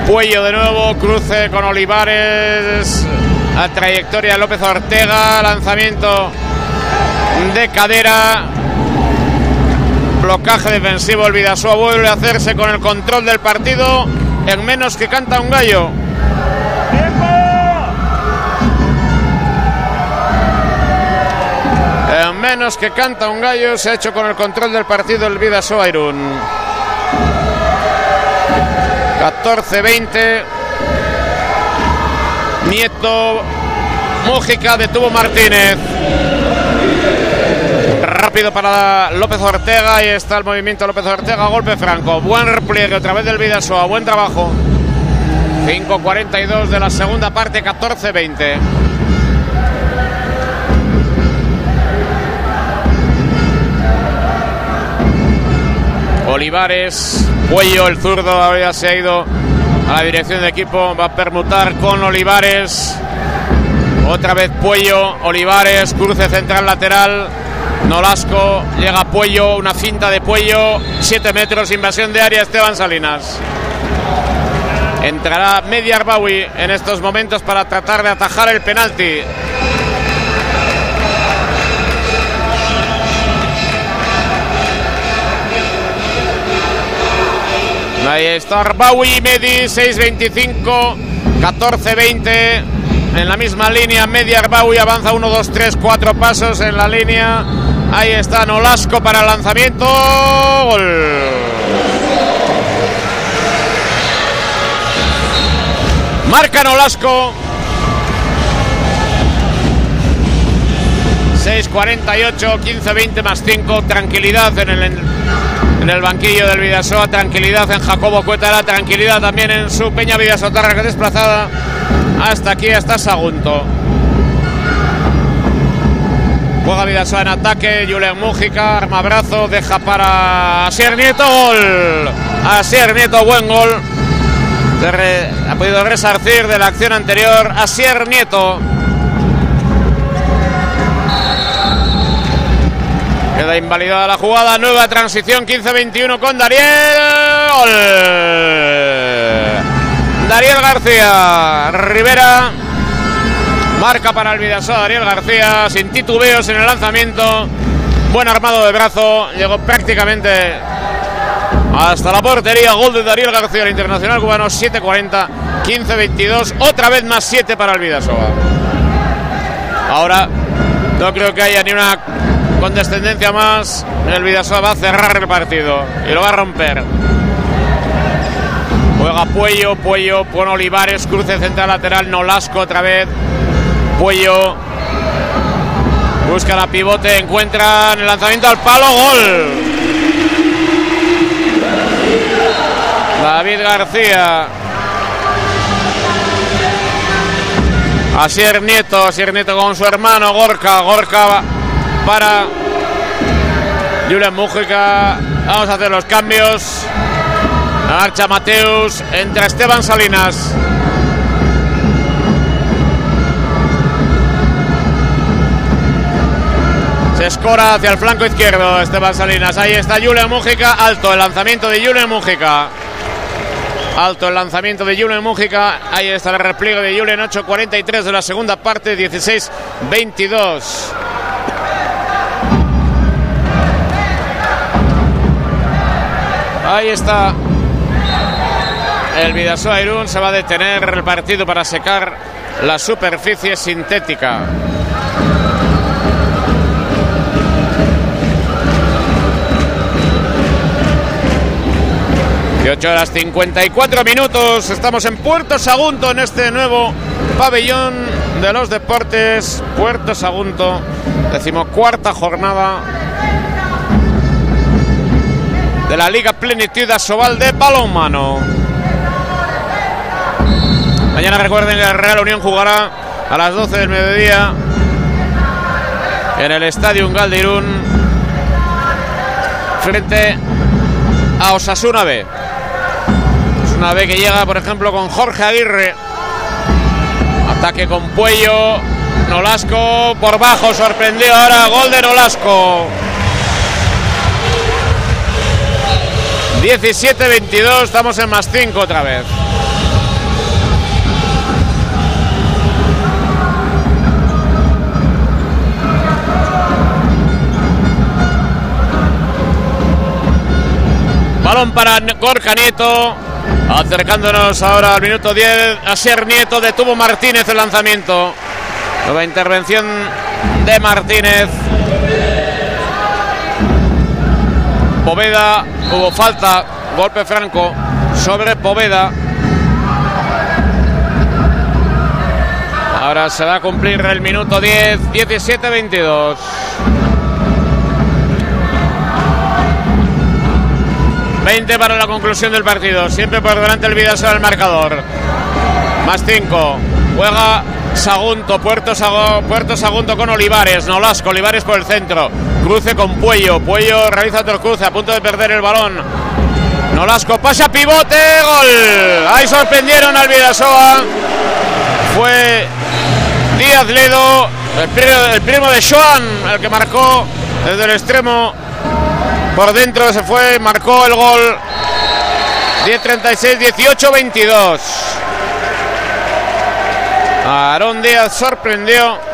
Puello de nuevo, cruce con Olivares, la trayectoria López Ortega, lanzamiento de cadera, blocaje defensivo, el Vidasoa vuelve a hacerse con el control del partido en menos que canta un gallo. En menos que canta un gallo se ha hecho con el control del partido el Vidasoa Irún. 14-20. Nieto. Mújica detuvo Martínez. Rápido para López Ortega. Ahí está el movimiento López Ortega. Golpe franco. Buen repliegue otra vez del Vidasoa. Buen trabajo. 5-42 de la segunda parte. 14-20. Olivares, Cuello, el zurdo, ahora se ha ido a la dirección de equipo, va a permutar con Olivares. Otra vez Puello, Olivares, cruce central lateral. Nolasco, llega Puello, una cinta de Puello, 7 metros, invasión de área, Esteban Salinas. Entrará Media Arbawi en estos momentos para tratar de atajar el penalti. Ahí está Arbawi Medi, 6.25, 14.20. En la misma línea, media Arbawi avanza 1, 2, 3, 4 pasos en la línea. Ahí está Nolasco para el lanzamiento. Gol. Marca Nolasco. 6.48, 15-20 más 5. Tranquilidad en el, el banquillo del Vidasoa. Tranquilidad en Jacobo Cuétara. Tranquilidad también en su Peña Vidasotarra que desplazada hasta aquí, hasta Sagunto. Juega Vidasoa en ataque. Julen Mújica, arma brazo, deja para Asier Nieto. Gol. Asier Nieto, buen gol. Ha podido resarcir de la acción anterior. Asier Nieto. Queda invalidada la jugada. Nueva transición 15-21 con Dariel. Gol. Dariel García. Rivera. Marca para el Vidasoa. Dariel García. Sin titubeos en el lanzamiento. Buen armado de brazo. Llegó prácticamente hasta la portería. Gol de Dariel García, el internacional cubano. 7-40. 15-22. Otra vez más 7 para el Vidasoa. Ahora no creo que haya ni una con descendencia más, el Vidasoa va a cerrar el partido y lo va a romper. Juega Puello, Puello, pone Olivares, cruce central lateral, Nolasco otra vez. Puello busca la pivote, encuentra el lanzamiento al palo, gol. David García. Asier Nieto, Asier Nieto con su hermano Gorka, Gorka para Julián Mújica. Vamos a hacer los cambios. Marcha Mateus. Entra Esteban Salinas. Se escora hacia el flanco izquierdo Esteban Salinas. Ahí está Julián Mújica. Alto el lanzamiento de Julián Mújica. Alto el lanzamiento de Julián Mújica. Ahí está el repliegue de Julián 8.43 de la segunda parte. 16-22. Ahí está el Vidasoa Irún. Se va a detener el partido para secar la superficie sintética. Y 8 horas 54 minutos. Estamos en Puerto Sagunto en este nuevo pabellón de los deportes. Puerto Sagunto, decimocuarta jornada de la Liga Plenitud Asobal de balonmano. Mañana recuerden que el Real Unión jugará a las 12 del mediodía en el Estadio Galdirún frente a Osasuna B. Osasuna B que llega, por ejemplo, con Jorge Aguirre. Ataque con Puello. Nolasco por bajo, sorprendió ahora. Gol de Nolasco. 17-22, estamos en más 5 otra vez. Balón para Gorka Nieto. Acercándonos ahora al minuto 10. A Ser Nieto detuvo Martínez el lanzamiento. Nueva intervención de Martínez. Poveda, hubo falta, golpe franco sobre Poveda. Ahora se va a cumplir el minuto 10, 17-22. ...20 para la conclusión del partido. Siempre por delante el Vidasoa del marcador. Más 5. Juega Sagunto, Puerto, Sago, Puerto Sagunto con Olivares, Nolasco, Olivares por el centro, cruce con Puello, Puello realiza otro cruce, a punto de perder el balón. Nolasco pasa pivote, gol. Ahí sorprendieron al Vidasoa. Fue Díaz Ledo, el primo, de Joan, el que marcó desde el extremo por dentro se fue, marcó el gol. 10-36, 18-22. Aarón Díaz sorprendió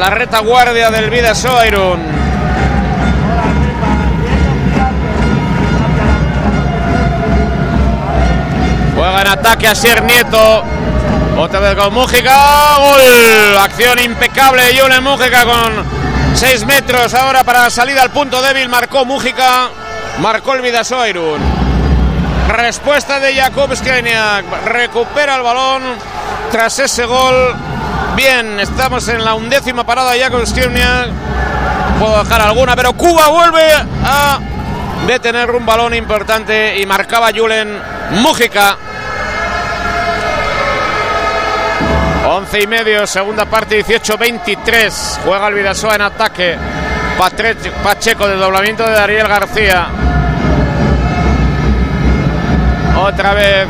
la retaguardia del Vidasoa Irún. Juega en ataque a Sier Nieto. Otra vez con Mújica. Gol. Acción impecable de Julen Mújica con 6 metros ahora para salida al punto débil. Marcó Mújica. Marcó el Vidasoa Irún. Respuesta de Jakub Skriniak. Recupera el balón tras ese gol. Bien, estamos en la undécima parada de Jakub Skriniak. Puedo dejar alguna, pero Cuba vuelve a detener un balón importante y marcaba Julen Mújica. 11 y medio, segunda parte, 18-23. Juega el Vidasoa en ataque. Pacheco de doblamiento de Dariel García. Otra vez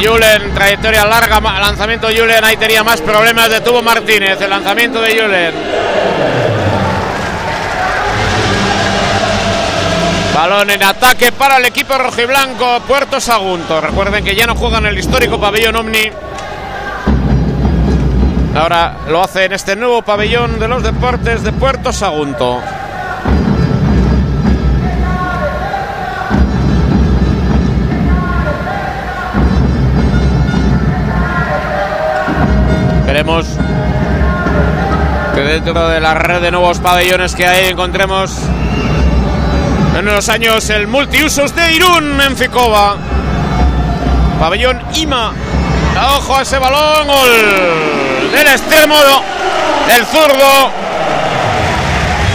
Julen, trayectoria larga, lanzamiento Julen, ahí tenía más problemas, detuvo Martínez, el lanzamiento de Julen. Balón en ataque para el equipo rojiblanco, Puerto Sagunto. Recuerden que ya no juegan el histórico pabellón Omni. Ahora lo hace en este nuevo pabellón de los deportes de Puerto Sagunto. Esperemos que dentro de la red de nuevos pabellones que hay encontremos en unos años el multiusos de Irún en Ficova. Pabellón IMA. Ojo a ese balón. Gol del extremo. El zurdo.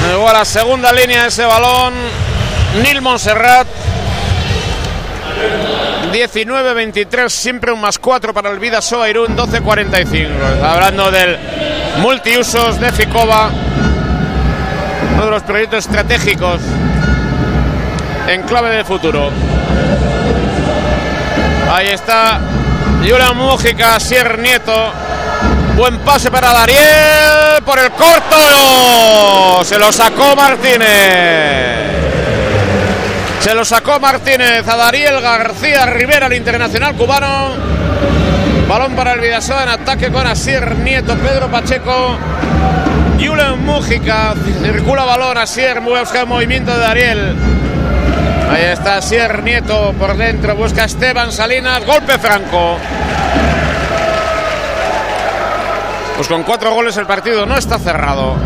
Llegó a la segunda línea ese balón. Nil Monserrat. 19-23, siempre un más 4 para el Vidasoa Irún, 12-45. Hablando del multiusos de Ficova, uno de los proyectos estratégicos en clave de futuro. Ahí está Julián Mújica, Sier Nieto. Buen pase para Dariel por el corto. Se lo sacó Martínez. Se lo sacó Martínez a Dariel García Rivera, el internacional cubano. Balón para el Vidasoa en ataque con Asier Nieto, Pedro Pacheco. Julen Mújica circula balón. Asier busca el movimiento de Dariel. Ahí está Asier Nieto por dentro. Busca Esteban Salinas. Golpe franco. Pues con cuatro goles el partido no está cerrado.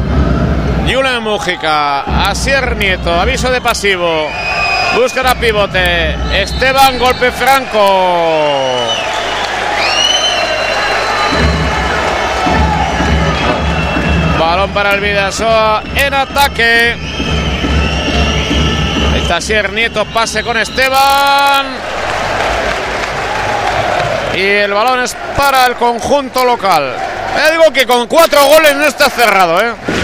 Julen Mújica, Asier Nieto, aviso de pasivo. Buscan a pivote. Esteban, golpe franco. Balón para el Vidasoa en ataque. Está Sier Nieto, pase con Esteban. Y el balón es para el conjunto local. Ya digo que con cuatro goles no está cerrado, ¿eh?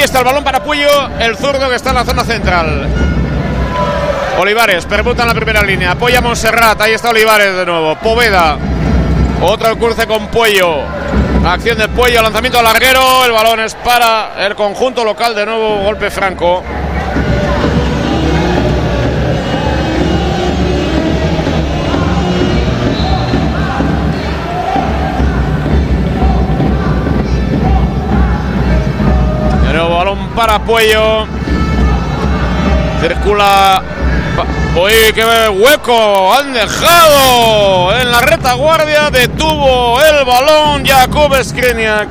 Ahí está el balón para Puyo, el zurdo que está en la zona central. Olivares, permuta en la primera línea. Apoya Monserrat. Ahí está Olivares de nuevo. Poveda. Otro cruce con Puello. Acción de Puello, lanzamiento larguero. El balón es para el conjunto local. De nuevo, golpe franco. Para Puello. Circula Uy, qué hueco han dejado en la retaguardia. Detuvo el balón Jakub Skriniak.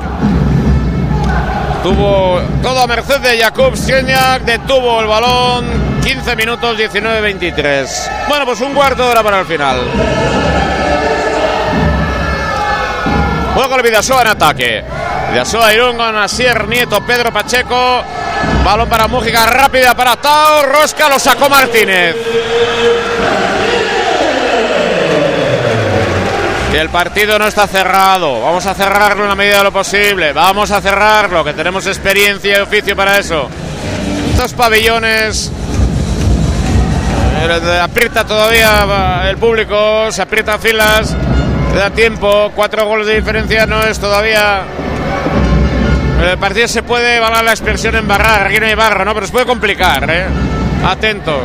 Tuvo toda merced de Jakub Skriniak. Detuvo el balón. 15 minutos 19-23. Bueno, pues un cuarto de hora para el final. Juego el Vidasoa en ataque. Vidasoa Irún con Asier Nieto, Pedro Pacheco. Balón para Mújica, rápida para Tao. Rosca lo sacó Martínez. Que el partido no está cerrado. Vamos a cerrarlo en la medida de lo posible. Vamos a cerrarlo, que tenemos experiencia y oficio para eso. Estos pabellones. eh, Aprieta todavía el público, se aprieta filas, te da tiempo. Cuatro goles de diferencia no es todavía el partido se puede, valer la expresión, embarrar. Aquí no hay barra, ¿no? Pero se puede complicar, ¿eh? Atentos.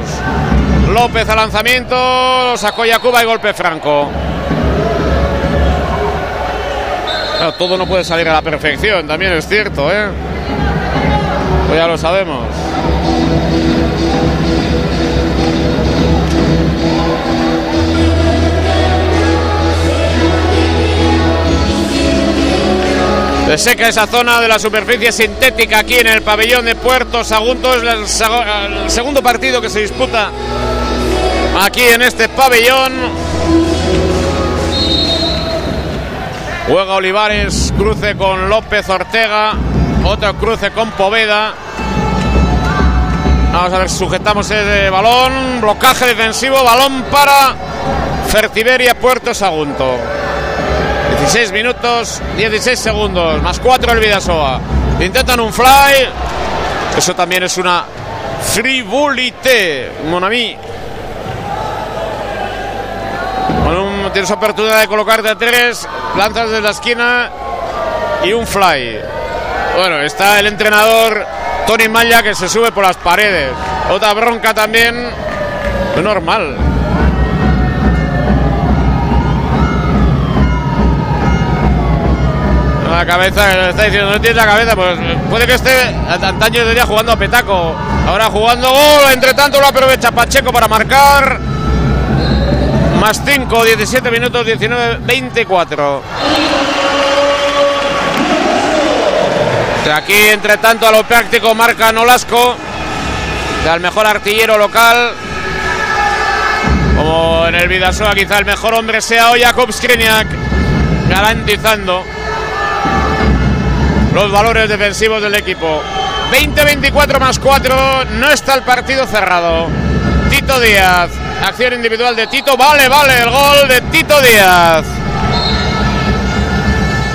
López al lanzamiento, lo sacó Yacuba y golpe franco. Todo no puede salir a la perfección, también es cierto, ¿eh? Pues ya lo sabemos. Se seca esa zona de la superficie sintética aquí en el pabellón de Puerto Sagunto. Es el, seg- el segundo partido que se disputa aquí en este pabellón. Juega Olivares, cruce con López Ortega, otro cruce con Poveda. Vamos a ver sujetamos ese balón. Blocaje defensivo, balón para Fertiberia Puerto Sagunto. 16 minutos, 16 segundos, más 4 el Vidasoa. Intentan un fly. Eso también es una frivolité, mon ami. Con un- tienes oportunidad de colocarte a tres, lanzas desde la esquina y un fly. Bueno, está el entrenador Tony Malla que se sube por las paredes. Otra bronca también. Normal. La cabeza, está diciendo, no tiene la cabeza, pues puede que esté antaño de día jugando a petaco. Ahora jugando gol, entre tanto lo aprovecha Pacheco para marcar. Más 5, 17 minutos, 19, 24. De aquí, entre tanto, a lo práctico marca Nolasco, al mejor artillero local. Como en el Vidasoa, quizá el mejor hombre sea hoy Jakub Skriniak, garantizando los valores defensivos del equipo. 20-24 más 4, no está el partido cerrado. Tito Díaz, acción individual de Tito, vale, vale, el gol de Tito Díaz.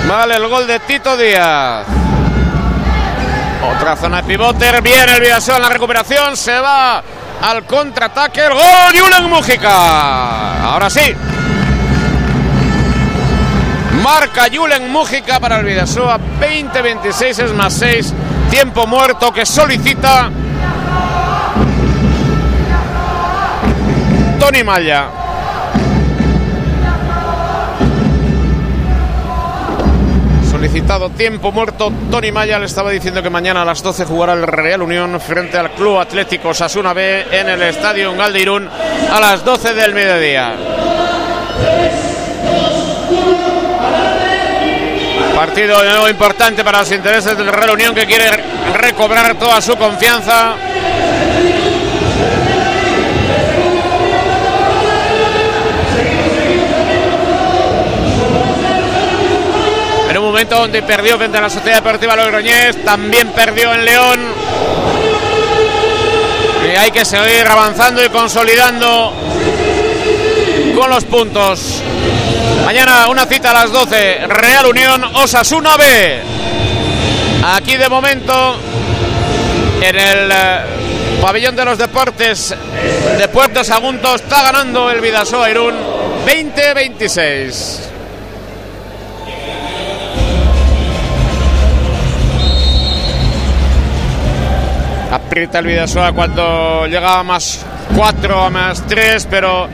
Vale, el gol de Tito Díaz. Otra zona de pivote, bien el Vidasoa en la recuperación, se va al contraataque, el gol y Ulen Mújica. Ahora sí, Marca Julen Mújica para el Vidasoa. 20-26 es más 6. Tiempo muerto que solicita Tony Malla. Solicitado tiempo muerto. Tony Maya le estaba diciendo que mañana a las 12 jugará el Real Unión frente al Club Atlético Sasuna B en el Estadio Galdeirún a las 12 del mediodía. Partido de nuevo importante para los intereses del Real Unión que quiere recobrar toda su confianza. momento donde perdió frente a la Sociedad Deportiva Logroñés, también perdió en León. Y hay que seguir avanzando y consolidando con los puntos. Mañana una cita a las 12, Real Unión Osasuna B. Aquí de momento en el eh, pabellón de los deportes de Puerto Sagunto está ganando el Vidasoa Irún 20-26. Aprieta el Vidasoa cuando llega a más 4 a más 3, pero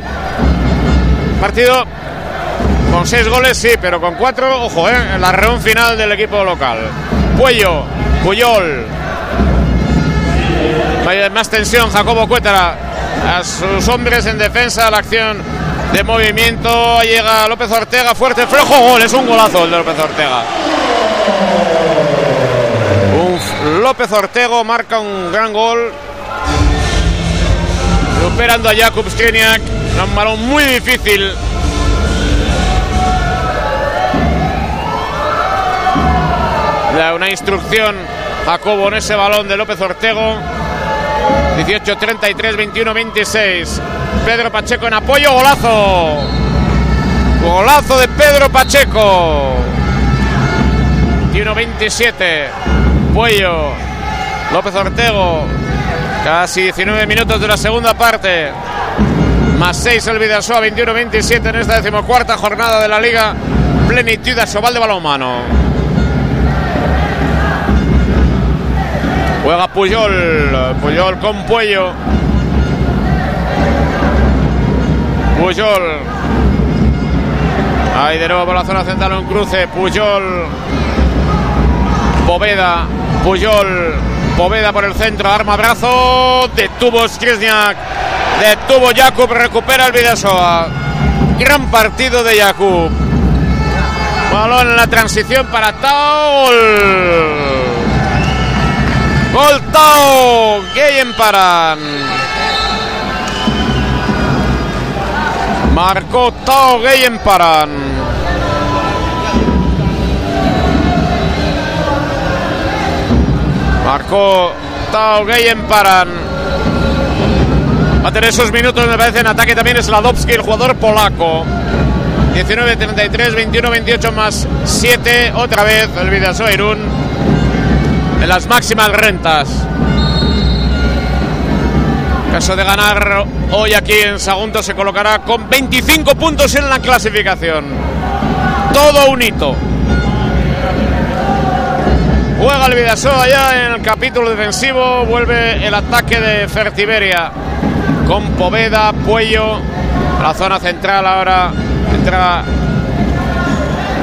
partido con 6 goles sí, pero con 4, ojo, eh, la reunión final del equipo local. Puello, Puyol, más tensión, Jacobo Cuétara a sus hombres en defensa, la acción de movimiento. Llega López Ortega, fuerte, flojo, gol. Es un golazo el de López Ortega. López Ortega marca un gran gol. Superando a Jakub Skriniak. Un balón muy difícil. Una instrucción Jacobo en ese balón de López Ortego. 18, 33, 21, 26. Pedro Pacheco en apoyo, golazo. Golazo de Pedro Pacheco. 21, 27. Puello. López Ortego. Casi 19 minutos de la segunda parte. Más 6 el Vidasoa, 21-27 en esta decimocuarta jornada de la Liga Plenitud a Sobal de Balonmano. Juega Puyol, Puyol con Puello. Puyol. Ahí de nuevo por la zona central un cruce. Puyol. Poveda. Puyol. Poveda por el centro. Arma brazo. Detuvo Skrzniak. Detuvo Jakub. Recupera el Vidasoa. Gran partido de Jakub. Balón en la transición para Taul. Gol Tao. Geyen Paran. Marcó Tao Geyen Paran. Marcó Tao Geyen Paran. Va a tener esos minutos, me parece, en ataque también Sladowski, el jugador polaco. 19, 33, 21, 28 más 7. Otra vez el Vidasoa Irún en las máximas rentas. En caso de ganar hoy aquí en Sagunto se colocará con 25 puntos en la clasificación. Todo un hito. Juega el Vidasoa ya en el capítulo defensivo. Vuelve el ataque de Fertiberia con Poveda, Puello. La zona central ahora entra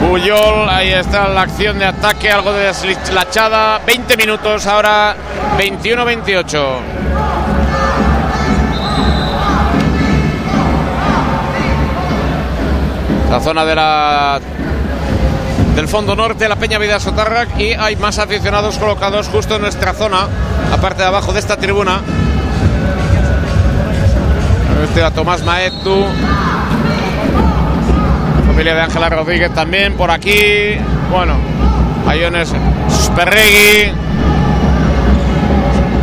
Puyol, ahí está la acción de ataque, algo de deslachada. 20 minutos ahora, 21-28. La zona de la del fondo norte, la Peña Vida Sotarrac, y hay más aficionados colocados justo en nuestra zona, aparte de abajo de esta tribuna. Este a Tomás Maetu, familia de Ángela Rodríguez también por aquí. Bueno, Ayones Sperregui.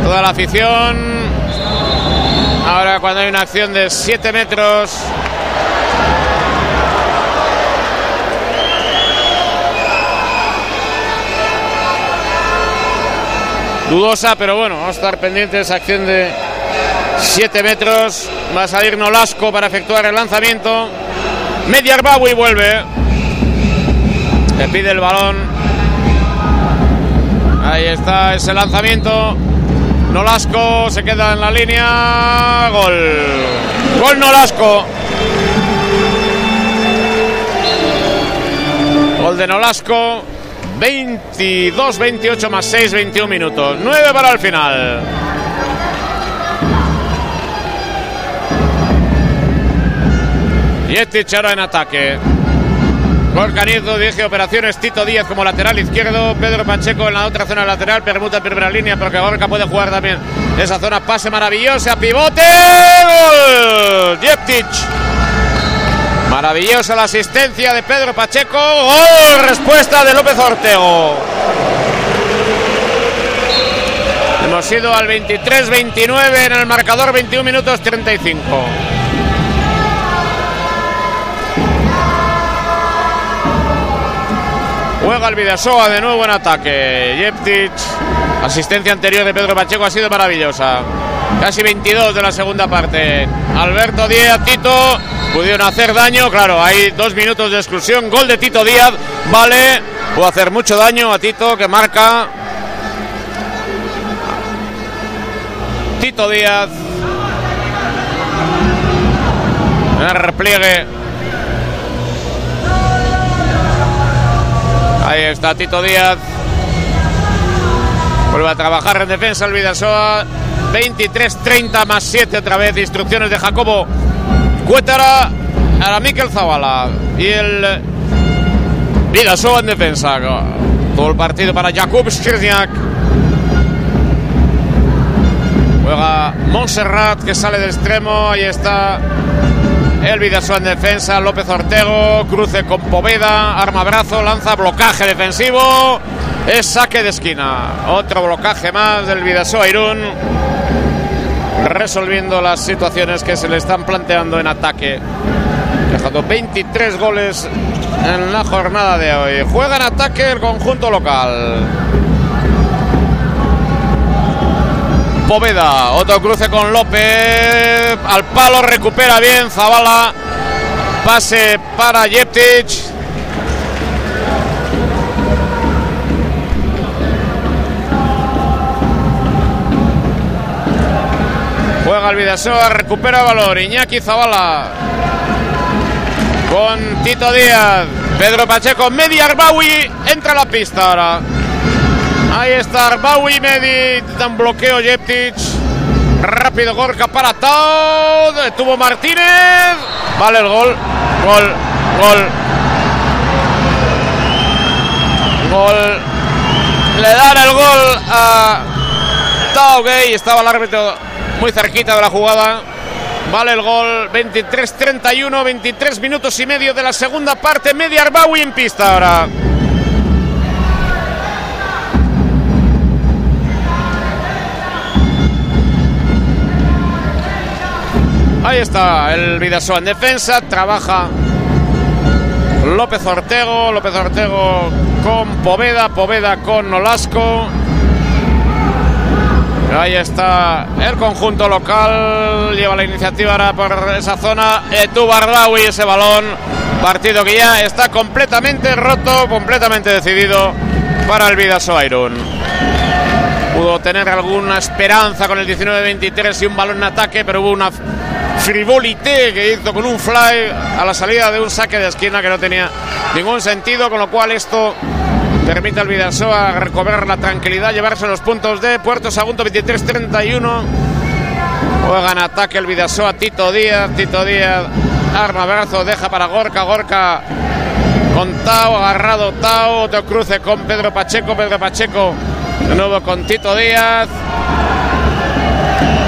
Toda la afición. Ahora cuando hay una acción de 7 metros. Dudosa, pero bueno, vamos a estar pendientes acción de 7 metros. Va a salir Nolasco para efectuar el lanzamiento. Media Arbawi vuelve. Le pide el balón. Ahí está ese lanzamiento. Nolasco se queda en la línea. Gol. Gol Nolasco. Gol de Nolasco. 22, 28 más 6, 21 minutos. 9 para el final. Yetic ahora en ataque. Gorcanizo dirige operaciones Tito Díaz como lateral izquierdo. Pedro Pacheco en la otra zona lateral. Permuta en primera línea porque Gorka puede jugar también esa zona. Pase maravillosa. Pivote. Gol. Yetic. Maravillosa la asistencia de Pedro Pacheco. ¡Gol! Respuesta de López Ortego. Hemos ido al 23-29 en el marcador 21 minutos 35. Juega el Vidasoa de nuevo en ataque. Jeptic, asistencia anterior de Pedro Pacheco ha sido maravillosa. Casi 22 de la segunda parte. Alberto Díaz, Tito, pudieron hacer daño. Claro, hay dos minutos de exclusión. Gol de Tito Díaz, vale. Pudo hacer mucho daño a Tito que marca. Tito Díaz. En repliegue. Ahí está Tito Díaz. Vuelve a trabajar en defensa el Vidasoa. 23-30 más 7 otra vez. Instrucciones de Jacobo Cuétara a Miquel Zavala. Y el Vidasoa en defensa. Todo el partido para Jakub Skrzniak. Juega Montserrat que sale de extremo. Ahí está el Vidasoa en defensa. López Ortego. Cruce con Poveda. Arma brazo. Lanza blocaje defensivo. Es saque de esquina. Otro blocaje más del Vidasoa Irún. Resolviendo las situaciones que se le están planteando en ataque. Dejando 23 goles en la jornada de hoy. Juega en ataque el conjunto local. Poveda, otro cruce con López. Al palo recupera bien Zavala. Pase para Jeptic. Juega el Vidasoa, recupera valor. Iñaki Zabala. Con Tito Díaz. Pedro Pacheco, Medi Arbawi. Entra a la pista ahora. Ahí está Arbawi, Medi. Dan bloqueo Jeptic. Rápido Gorka para Tao. Detuvo Martínez. Vale el gol. Gol. Gol. Gol. Le dan el gol a Tao Gay. Estaba el árbitro muy cerquita de la jugada. Vale el gol, 23-31, 23 minutos y medio de la segunda parte. Media Arbawi en pista ahora. Ahí está el Vidasoa en defensa, trabaja López Ortego, López Ortego con Poveda, Poveda con Nolasco. Ahí está el conjunto local. Lleva la iniciativa ahora por esa zona. Etu Barlaui ese balón. Partido que ya está completamente roto, completamente decidido para el Vidasoa Irún. Pudo tener alguna esperanza con el 19-23 y un balón en ataque, pero hubo una frivolité que hizo con un fly a la salida de un saque de esquina que no tenía ningún sentido, con lo cual esto permite al Vidasoa recobrar la tranquilidad, llevarse los puntos de Puerto Sagunto 23-31. Juega en ataque el Vidasoa, Tito Díaz, Tito Díaz, arma brazo, deja para Gorka, Gorka con Tao, agarrado Tao, otro cruce con Pedro Pacheco, Pedro Pacheco de nuevo con Tito Díaz.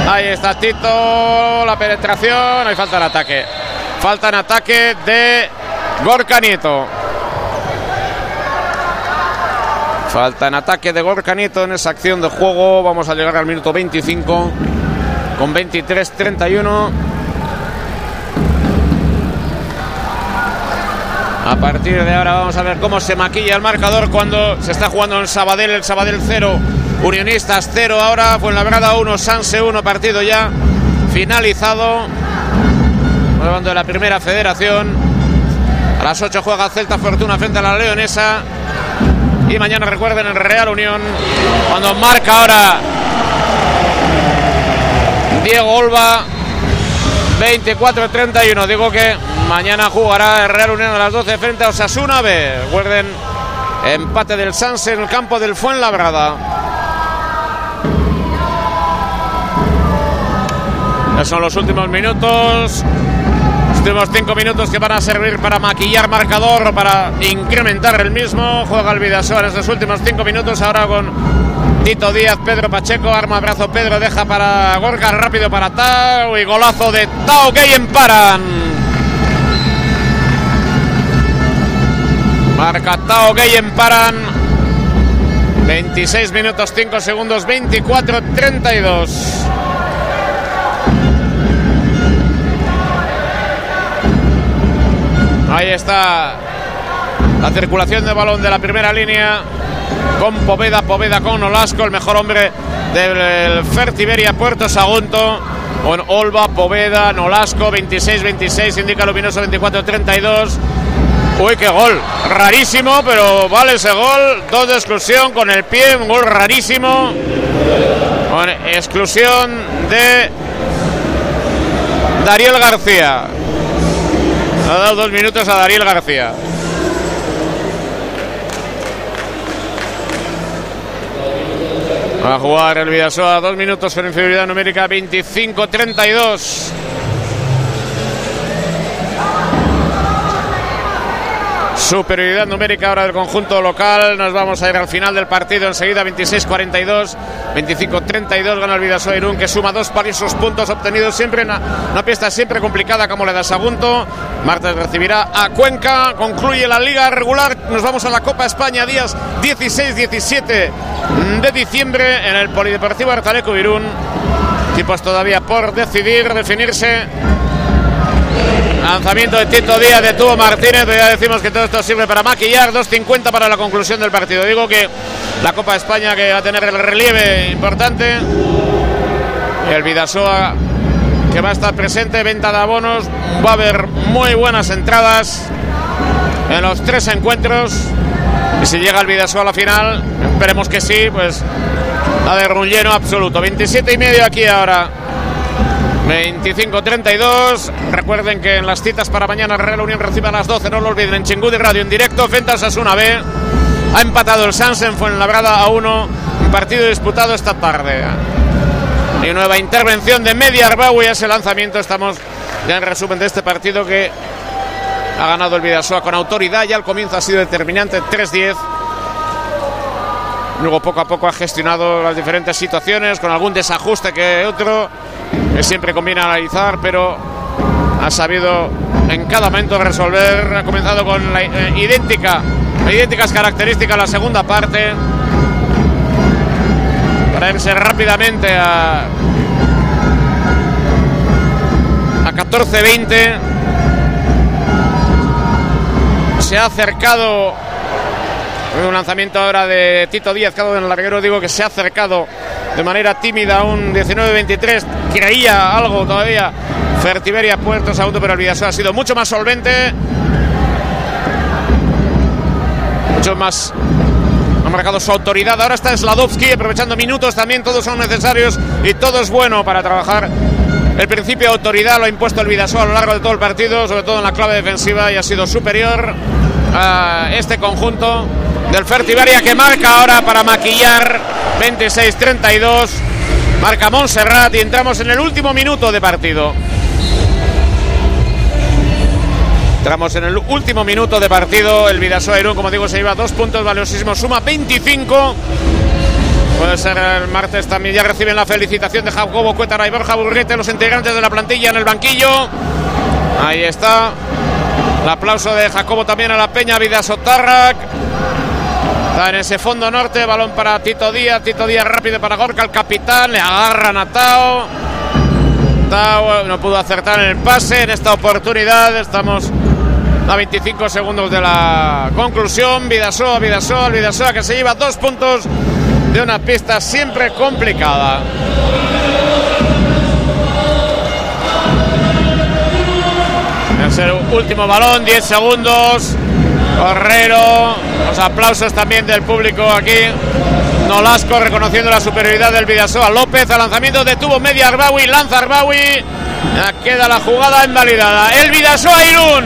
Ahí está Tito, la penetración, ahí falta el ataque. Falta en ataque de Gorka Nieto. Falta en ataque de Gorka Nieto en esa acción de juego. Vamos a llegar al minuto 25 con 23-31. A partir de ahora vamos a ver cómo se maquilla el marcador cuando se está jugando en Sabadell, el Sabadell 0, Unionistas 0 ahora, Fuenlabrada 1, Sanse 1, partido ya finalizado. Hablando de la primera federación. A las 8 juega Celta Fortuna frente a la Leonesa. Y mañana recuerden el Real Unión. Cuando marca ahora Diego Olva. 24-31. Digo que mañana jugará el Real Unión a las 12 frente a Osasuna B. Recuerden, empate del Sanse en el campo del Fuenlabrada. Son los últimos minutos. Los últimos cinco minutos que van a servir para maquillar marcador para incrementar el mismo. Juega el Vidasoa en estos últimos cinco minutos. Ahora con Tito Díaz, Pedro Pacheco, arma brazo Pedro, deja para Gorka, rápido para Tao y golazo de Tao que emparan. Marca Tao Geyen Paran. 26 minutos 5 segundos, 24 Ahí está la circulación de balón de la primera línea con Poveda, Poveda con Olasco, el mejor hombre del Fertiberia Puerto Sagunto. Con Olva, Poveda, Nolasco, 26-26, indica Luminoso 24-32. Uy, qué gol. Rarísimo, pero vale ese gol. Dos de exclusión con el pie, un gol rarísimo. Con exclusión de Dariel García. Ha dado dos minutos a Dariel García. Va a jugar el Vidasoa dos minutos con inferioridad numérica 25-32. Superioridad numérica ahora del conjunto local. Nos vamos a ir al final del partido enseguida 26-42, 25-32. Gana el Vidasoa Irún que suma dos valiosos puntos obtenidos siempre en una, una pista siempre complicada como la de Sagunto. Martes recibirá a Cuenca. Concluye la liga regular. Nos vamos a la Copa España días 16-17 de diciembre en el Polideportivo Artaleco Irún. Tipos todavía por decidir, definirse. Lanzamiento de Tito Díaz de Tubo Martínez. Ya decimos que todo esto sirve para maquillar. 2.50 para la conclusión del partido. Digo que la Copa de España que va a tener el relieve importante. Y el Vidasoa que va a estar presente. Venta de abonos. Va a haber muy buenas entradas en los tres encuentros. Y si llega el Vidasoa a la final, esperemos que sí, pues va a haber un lleno absoluto. 27 y medio aquí ahora. 25-32. Recuerden que en las citas para mañana Real Unión recibe a las 12. No lo olviden en Chingú de Radio en directo. Fentas Asuna B. Ha empatado el Sansen Fuenlabrada a 1. Un partido disputado esta tarde. Y nueva intervención de Media Arbaui. Ese lanzamiento. Estamos ya en resumen de este partido que ha ganado el Vidasoa con autoridad. Ya al comienzo ha sido determinante. 3-10. Luego poco a poco ha gestionado las diferentes situaciones con algún desajuste que otro que siempre conviene analizar, pero ha sabido en cada momento resolver. Ha comenzado con la eh, idéntica, idénticas características la segunda parte. Para irse rápidamente a, a 14-20. Se ha acercado un lanzamiento ahora de Tito Díaz, cada en el larguero, digo que se ha acercado de manera tímida a un 19-23. Creía algo todavía Fertiberia Puerto Sagunto, pero el Vidasoa ha sido mucho más solvente. Mucho más. Ha marcado su autoridad. Ahora está Sladovski aprovechando minutos también. Todos son necesarios y todo es bueno para trabajar. El principio de autoridad lo ha impuesto el Vidasoa a lo largo de todo el partido, sobre todo en la clave defensiva, y ha sido superior a este conjunto del Fertiberia que marca ahora para maquillar 26-32. Marca Montserrat y entramos en el último minuto de partido. Entramos en el último minuto de partido. El Vidasoa Irún, como digo, se lleva dos puntos valiosísimos, suma 25. Puede ser el martes también. Ya reciben la felicitación de Jacobo Cuétara y Borja Burrete, los integrantes de la plantilla en el banquillo. Ahí está. El aplauso de Jacobo también a la Peña Vidasotarrac. Está en ese fondo norte, balón para Tito Díaz, Tito Díaz rápido para Gorka, el capitán, le agarran a Tao. Tao no pudo acertar en el pase en esta oportunidad. Estamos a 25 segundos de la conclusión. Vidasoa, Vidasoa, Vidasoa que se lleva dos puntos de una pista siempre complicada. Último balón, 10 segundos. Correro, los aplausos también del público aquí. Nolasco reconociendo la superioridad del Vidasoa. López al lanzamiento detuvo media Arbawi, lanza Arbawi. Queda la jugada invalidada. El Vidasoa Irún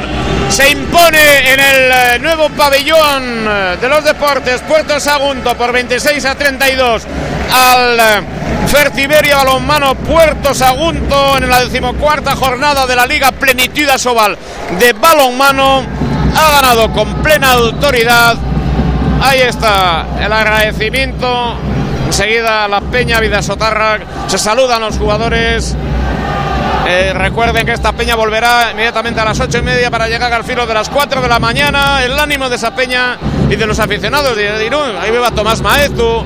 se impone en el eh, nuevo pabellón eh, de los deportes Puerto Sagunto por 26 a 32 al eh, Fertiberia Balonmano Puerto Sagunto en la decimocuarta jornada de la Liga Plenitud Asobal de Balonmano ha ganado con plena autoridad. Ahí está el agradecimiento. Enseguida la Peña Vidasotarra. Se saludan los jugadores. Eh, recuerden que esta peña volverá inmediatamente a las ocho y media para llegar al filo de las 4 de la mañana. El ánimo de esa peña y de los aficionados de Irún. Ahí va Tomás Maestu.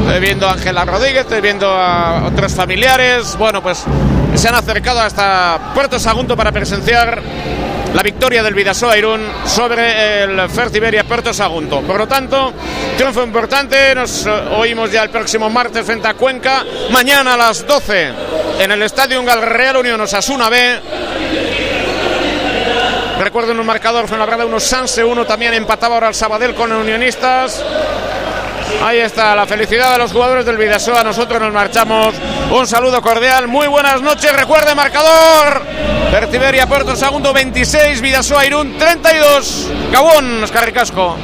Estoy viendo a Ángela Rodríguez, estoy viendo a otros familiares. Bueno, pues se han acercado hasta Puerto Sagunto para presenciar la victoria del Vidasoa Irún sobre el Fertiberia Puerto Sagunto. Por lo tanto, triunfo importante. Nos eh, oímos ya el próximo martes frente a Cuenca. Mañana a las 12 en el Estadio Real Unión Osasuna B. Recuerden un marcador, fue una verdad unos Sanse 1 también empataba ahora el Sabadell con Unionistas. Ahí está la felicidad de los jugadores del Vidasoa. Nosotros nos marchamos. Un saludo cordial. Muy buenas noches. Recuerde marcador. Pertiberia Puerto Segundo 26. Vidasoa Irún 32. Gabón, Escarricasco.